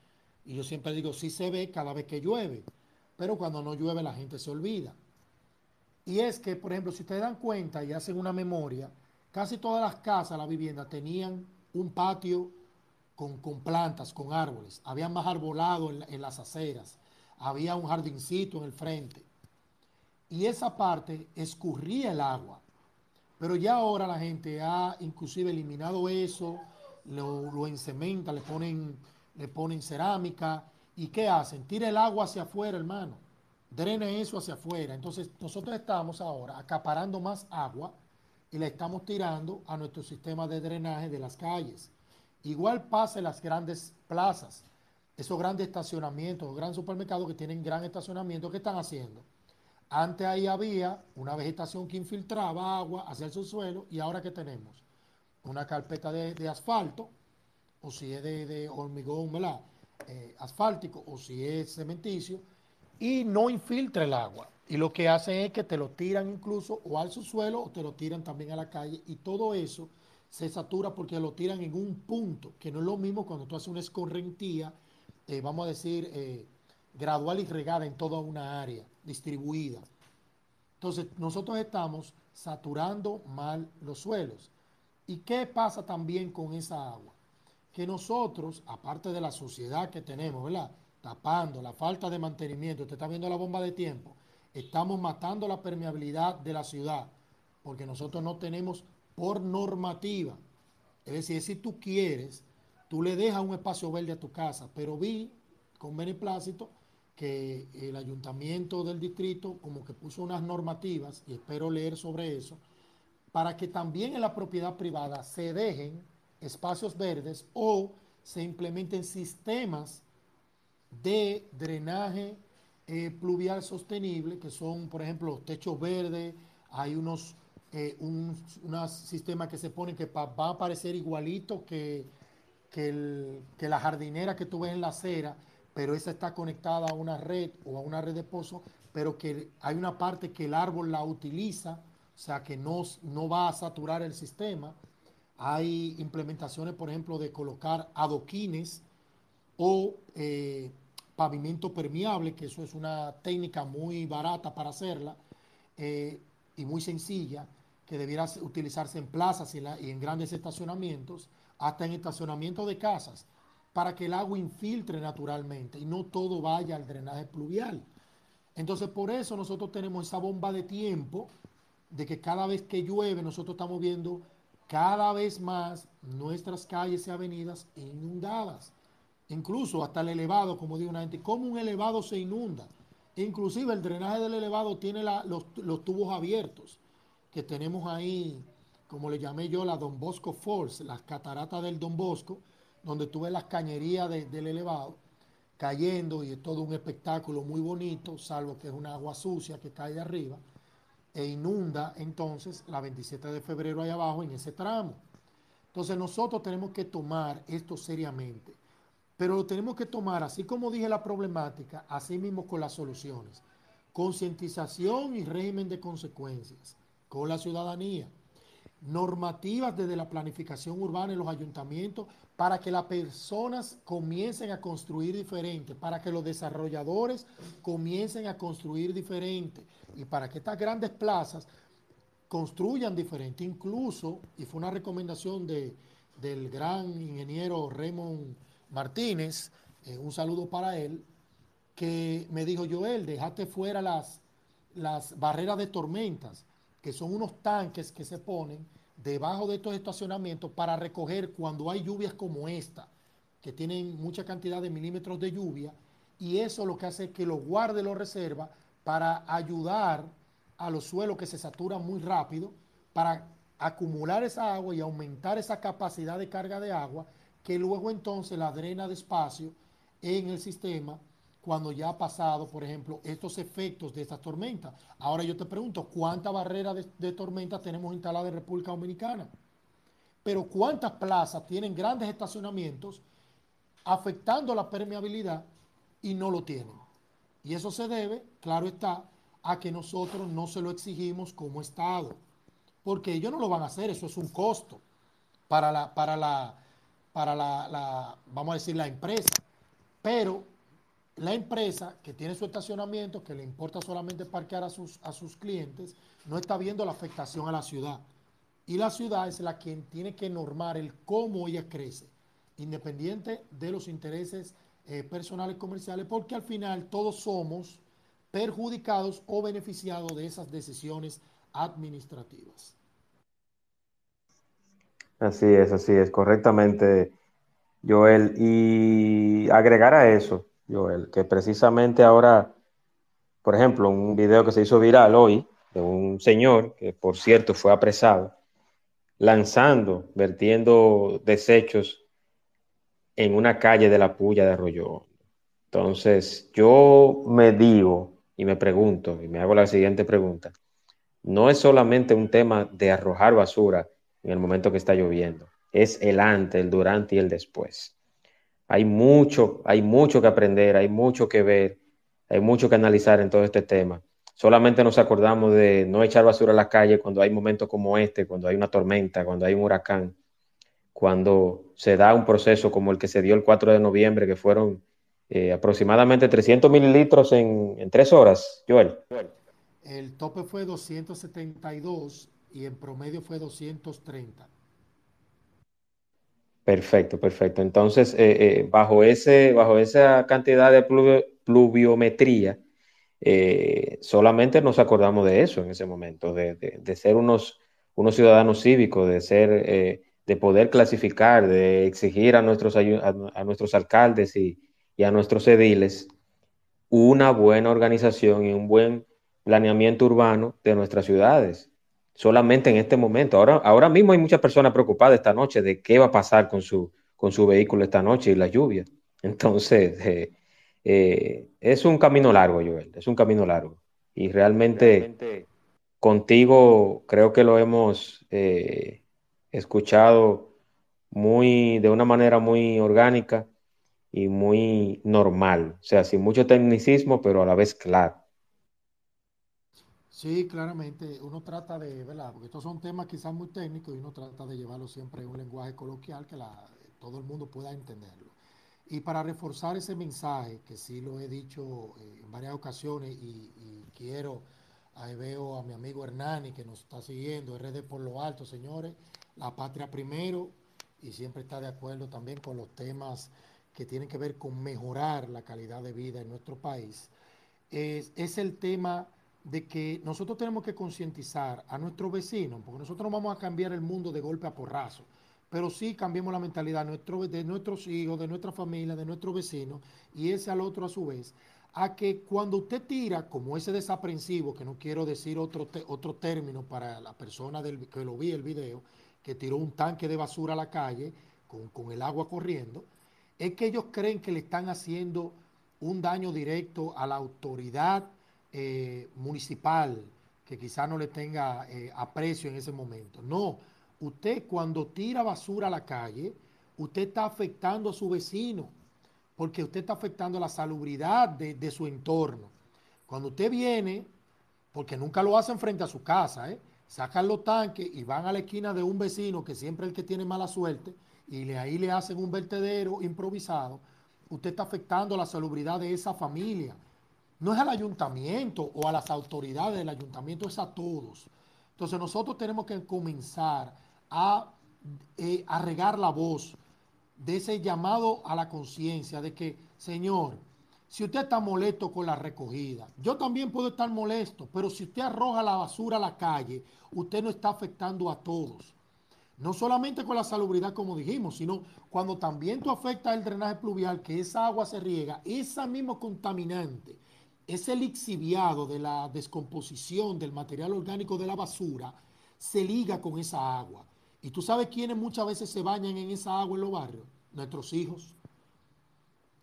Y yo siempre digo, sí se ve cada vez que llueve, pero cuando no llueve la gente se olvida. Y es que, por ejemplo, si ustedes dan cuenta y hacen una memoria, casi todas las casas, las viviendas, tenían un patio con, plantas, con árboles. Había más arbolado en las aceras. Había un jardincito en el frente. Y esa parte escurría el agua. Pero ya ahora la gente ha inclusive eliminado eso, lo, lo encementa, le ponen, le ponen cerámica. ¿Y qué hacen? Tira el agua hacia afuera, hermano. Drena eso hacia afuera. Entonces nosotros estamos ahora acaparando más agua y la estamos tirando a nuestro sistema de drenaje de las calles. Igual pasa en las grandes plazas, esos grandes estacionamientos, los grandes supermercados que tienen gran estacionamiento, ¿qué están haciendo? Antes ahí había una vegetación que infiltraba agua hacia el subsuelo y ahora ¿qué tenemos? Una carpeta de, asfalto, o si es de, hormigón, ¿verdad? Eh, asfáltico, o si es cementicio, y no infiltra el agua. Y lo que hacen es que te lo tiran incluso o al subsuelo o te lo tiran también a la calle. Y todo eso se satura porque lo tiran en un punto, que no es lo mismo cuando tú haces una escorrentía, eh, vamos a decir, eh, gradual y regada en toda una área distribuida. Entonces, nosotros estamos saturando mal los suelos. ¿Y qué pasa también con esa agua? Que nosotros, aparte de la suciedad que tenemos, ¿verdad? Tapando la falta de mantenimiento, usted está viendo la bomba de tiempo, estamos matando la permeabilidad de la ciudad, porque nosotros no tenemos por normativa. Es decir, si tú quieres, tú le dejas un espacio verde a tu casa, pero vi con beneplácito que el ayuntamiento del distrito como que puso unas normativas, y espero leer sobre eso, para que también en la propiedad privada se dejen espacios verdes o se implementen sistemas de drenaje eh, pluvial sostenible, que son, por ejemplo, los techos verdes, hay unos, eh, un, sistemas que se ponen que va a parecer igualito que, que, que la jardinera que tú ves en la acera, pero esa está conectada a una red o a una red de pozo, pero que hay una parte que el árbol la utiliza, o sea que no, no va a saturar el sistema. Hay implementaciones, por ejemplo, de colocar adoquines o eh, pavimento permeable, que eso es una técnica muy barata para hacerla eh, y muy sencilla, que debiera utilizarse en plazas y en grandes estacionamientos, hasta en estacionamientos de casas para que el agua infiltre naturalmente y no todo vaya al drenaje pluvial. Entonces, por eso nosotros tenemos esa bomba de tiempo de que cada vez que llueve nosotros estamos viendo cada vez más nuestras calles y avenidas inundadas. Incluso hasta el elevado, como digo una gente, ¿cómo un elevado se inunda? Inclusive el drenaje del elevado tiene los, los, tubos abiertos, que tenemos ahí, como le llamé yo, la Don Bosco Falls, las cataratas del Don Bosco, donde tú ves las cañerías del elevado cayendo y es todo un espectáculo muy bonito, salvo que es una agua sucia que cae de arriba e inunda entonces la 27 de febrero ahí abajo en ese tramo. Entonces nosotros tenemos que tomar esto seriamente, pero lo tenemos que tomar, así como dije la problemática, así mismo con las soluciones. Concientización y régimen de consecuencias con la ciudadanía normativas desde la planificación urbana en los ayuntamientos para que las personas comiencen a construir diferente, para que los desarrolladores comiencen a construir diferente y para que estas grandes plazas construyan diferente. Incluso, y fue una recomendación de, del gran ingeniero Raymond Martínez, eh, un saludo para él, que me dijo, Joel, déjate fuera las, las barreras de tormentas, que son unos tanques que se ponen debajo de estos estacionamientos para recoger cuando hay lluvias como esta, que tienen mucha cantidad de milímetros de lluvia, y eso lo que hace es que lo guarde, lo reserva para ayudar a los suelos que se saturan muy rápido, para acumular esa agua y aumentar esa capacidad de carga de agua, que luego entonces la drena despacio en el sistema cuando ya ha pasado, por ejemplo, estos efectos de estas tormentas. Ahora yo te pregunto, ¿cuántas barreras de, de tormentas tenemos instaladas en República Dominicana? Pero ¿cuántas plazas tienen grandes estacionamientos afectando la permeabilidad y no lo tienen? Y eso se debe, claro está, a que nosotros no se lo exigimos como Estado. Porque ellos no lo van a hacer, eso es un costo para la, para la, para la, la vamos a decir, la empresa. Pero la empresa que tiene su estacionamiento, que le importa solamente parquear a sus, a sus clientes, no está viendo la afectación a la ciudad. Y la ciudad es la quien tiene que normar el cómo ella crece, independiente de los intereses eh, personales comerciales, porque al final todos somos perjudicados o beneficiados de esas decisiones administrativas. Así es, así es, correctamente, Joel. Y agregar a eso, Joel, que precisamente ahora, por ejemplo, un video que se hizo viral hoy de un señor que, por cierto, fue apresado, lanzando, vertiendo desechos en una calle de la Puya de Arroyo. Entonces, yo me digo y me pregunto, y me hago la siguiente pregunta, no es solamente un tema de arrojar basura en el momento que está lloviendo, es el antes, el durante y el después. Hay mucho, hay mucho que aprender, hay mucho que ver, hay mucho que analizar en todo este tema. Solamente nos acordamos de no echar basura a la calle cuando hay momentos como este, cuando hay una tormenta, cuando hay un huracán, cuando se da un proceso como el que se dio el 4 de noviembre, que fueron eh, aproximadamente 300 mililitros en, en, tres horas, Joel. El tope fue 272 y en promedio fue 230. Perfecto, perfecto. Entonces, eh, eh, bajo, ese, bajo esa cantidad de pluviometría, eh, solamente nos acordamos de eso en ese momento, de, de, de ser unos, unos, ciudadanos cívicos, de ser, eh, de poder clasificar, de exigir a nuestros, a, a nuestros alcaldes y, y, a nuestros ediles una buena organización y un buen planeamiento urbano de nuestras ciudades solamente en este momento. Ahora, ahora mismo hay muchas personas preocupadas esta noche de qué va a pasar con su, con su vehículo esta noche y la lluvia. Entonces, eh, eh, es un camino largo, Joel, es un camino largo. Y realmente, realmente contigo creo que lo hemos eh, escuchado muy, de una manera muy orgánica y muy normal, o sea, sin mucho tecnicismo, pero a la vez claro. Sí, claramente, uno trata de, ¿verdad? Porque estos son temas quizás muy técnicos y uno trata de llevarlo siempre en un lenguaje coloquial que la, todo el mundo pueda entenderlo. Y para reforzar ese mensaje, que sí lo he dicho eh, en varias ocasiones y, quiero, ahí veo a mi amigo Hernani que nos está siguiendo, RD por lo alto, señores, la patria primero, y siempre está de acuerdo también con los temas que tienen que ver con mejorar la calidad de vida en nuestro país, es el tema de que nosotros tenemos que concientizar a nuestros vecinos, porque nosotros no vamos a cambiar el mundo de golpe a porrazo, pero sí cambiemos la mentalidad de, nuestro, de nuestros hijos, de nuestra familia, de nuestros vecinos, y ese al otro a su vez, a que cuando usted tira, como ese desaprensivo, que no quiero decir otro, te, otro término para la persona del, que lo vi el video, que tiró un tanque de basura a la calle con, con el agua corriendo, es que ellos creen que le están haciendo un daño directo a la autoridad eh, municipal que quizá no le tenga eh, aprecio en ese momento. No, usted cuando tira basura a la calle, usted está afectando a su vecino, porque usted está afectando la salubridad de, de su entorno. Cuando usted viene, porque nunca lo hacen frente a su casa, ¿eh? sacan los tanques y van a la esquina de un vecino que siempre es el que tiene mala suerte y le, ahí le hacen un vertedero improvisado, usted está afectando la salubridad de esa familia. No es al ayuntamiento o a las autoridades del ayuntamiento, es a todos. Entonces nosotros tenemos que comenzar a, eh, regar la voz de ese llamado a la conciencia de que, Señor, si usted está molesto con la recogida, yo también puedo estar molesto, pero si usted arroja la basura a la calle, usted no está afectando a todos. No solamente con la salubridad, como dijimos, sino cuando también tú afectas el drenaje pluvial, que esa agua se riega, esa mismo contaminante, ese lixiviado de la descomposición del material orgánico de la basura, se liga con esa agua. Y tú sabes quiénes muchas veces se bañan en esa agua en los barrios, nuestros hijos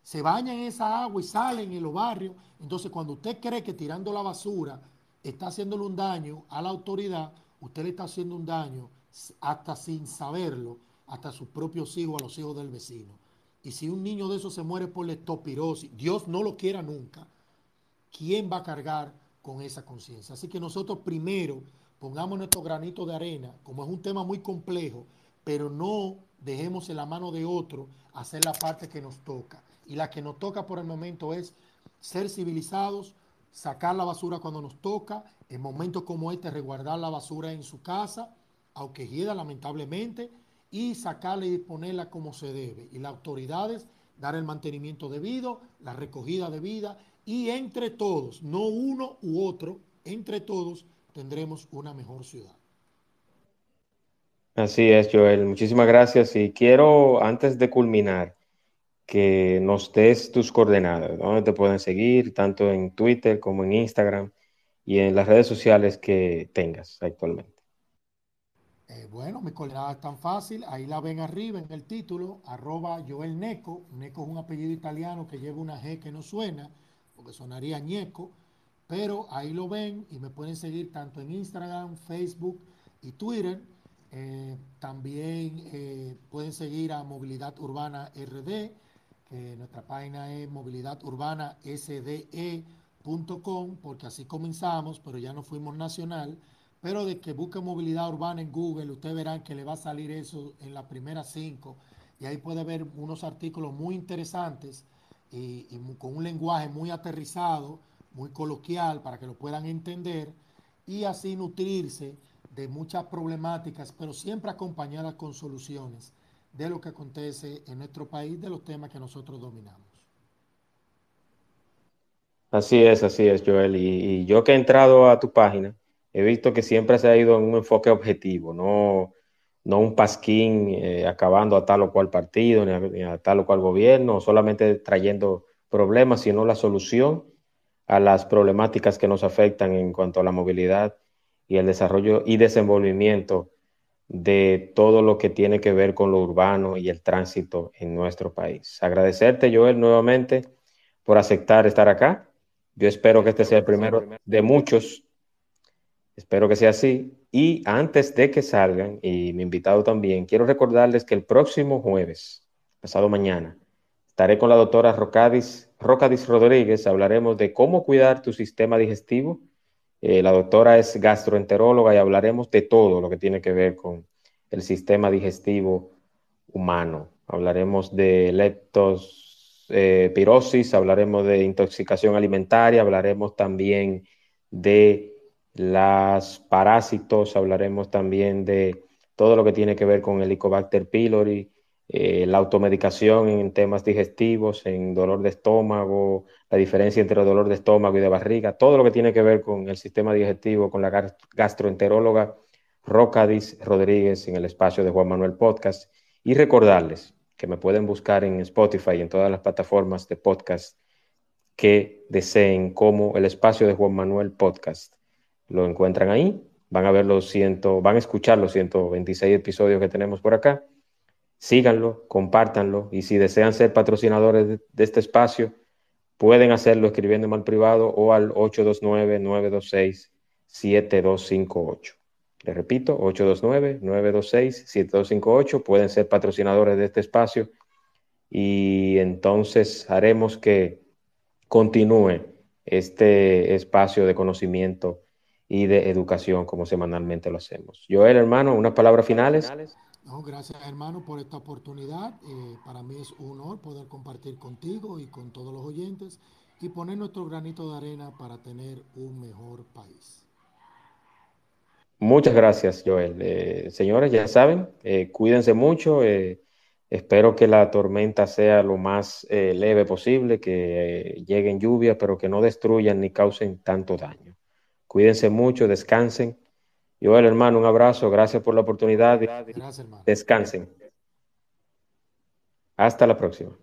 se bañan en esa agua y salen en los barrios. Entonces, cuando usted cree que tirando la basura está haciéndole un daño a la autoridad, usted le está haciendo un daño hasta sin saberlo, hasta a sus propios hijos, a los hijos del vecino. Y si un niño de esos se muere por leptospirosis, Dios no lo quiera nunca, ¿quién va a cargar con esa conciencia? Así que nosotros primero pongamos nuestro granito de arena, como es un tema muy complejo, pero no dejemos en la mano de otro hacer la parte que nos toca y la que nos toca por el momento es ser civilizados, sacar la basura cuando nos toca, en momentos como este resguardar la basura en su casa, aunque hieda lamentablemente, y sacarla y disponerla como se debe. Y las autoridades dar el mantenimiento debido, la recogida debida, y entre todos, no uno u otro, entre todos tendremos una mejor ciudad. Así es, Joel. Muchísimas gracias. Y quiero, antes de culminar, que nos des tus coordenadas, donde te pueden seguir, tanto en Twitter como en Instagram y en las redes sociales que tengas actualmente. Eh, bueno, mi coordenada es tan fácil, ahí la ven arriba en el título, arroba Joel Neco. Neco es un apellido italiano que lleva una G que no suena, porque sonaría ñeco, pero ahí lo ven y me pueden seguir tanto en Instagram, Facebook y Twitter. Eh, también eh, pueden seguir a Movilidad Urbana RD nuestra página es movilidadurbanasde.com, porque así comenzamos, pero ya no fuimos nacional. Pero de que busque movilidad urbana en Google, ustedes verán que le va a salir eso en las primeras cinco. Y ahí puede ver unos artículos muy interesantes y, y con un lenguaje muy aterrizado, muy coloquial, para que lo puedan entender y así nutrirse de muchas problemáticas, pero siempre acompañadas con soluciones de lo que acontece en nuestro país, de los temas que nosotros dominamos. Así es, así es, Joel. Y, yo que he entrado a tu página, he visto que siempre se ha ido en un enfoque objetivo, no, no un pasquín eh, acabando a tal o cual partido, ni a, tal o cual gobierno, solamente trayendo problemas, sino la solución a las problemáticas que nos afectan en cuanto a la movilidad y el desarrollo y desenvolvimiento de todo lo que tiene que ver con lo urbano y el tránsito en nuestro país. Agradecerte, Joel, nuevamente por aceptar estar acá. Yo espero que este sea el primero de muchos. Espero que sea así. Y antes de que salgan, y mi invitado también, quiero recordarles que el próximo jueves, pasado mañana, estaré con la doctora Rocadis, Rocadis Rodríguez. Hablaremos de cómo cuidar tu sistema digestivo eh, la doctora es gastroenteróloga y hablaremos de todo lo que tiene que ver con el sistema digestivo humano. Hablaremos de leptospirosis, eh, hablaremos de intoxicación alimentaria, hablaremos también de los parásitos, hablaremos también de todo lo que tiene que ver con el Helicobacter pylori, eh, la automedicación en temas digestivos, en dolor de estómago, la diferencia entre el dolor de estómago y de barriga, todo lo que tiene que ver con el sistema digestivo, con la gastroenteróloga Rocadis Rodríguez en el espacio de Juan Manuel Podcast. Y recordarles que me pueden buscar en Spotify y en todas las plataformas de podcast que deseen como el espacio de Juan Manuel Podcast. Lo encuentran ahí, van a ver los ciento, van a escuchar los 126 episodios que tenemos por acá síganlo, compártanlo y si desean ser patrocinadores de, este espacio, pueden hacerlo escribiendo al privado o al 829-926-7258. Les repito, 829-926-7258. Pueden ser patrocinadores de este espacio y entonces haremos que continúe este espacio de conocimiento y de educación como semanalmente lo hacemos. Joel, hermano, unas palabras finales. No, gracias hermano por esta oportunidad. Eh, para mí es un honor poder compartir contigo y con todos los oyentes y poner nuestro granito de arena para tener un mejor país. Muchas gracias, Joel. Eh, señores, ya saben, eh, cuídense mucho. espero que la tormenta sea lo más leve posible, que lleguen lluvias, pero que no destruyan ni causen tanto daño. Cuídense mucho, descansen. Y bueno, hermano, un abrazo. Gracias por la oportunidad. Gracias, hermano. Descansen. Hasta la próxima.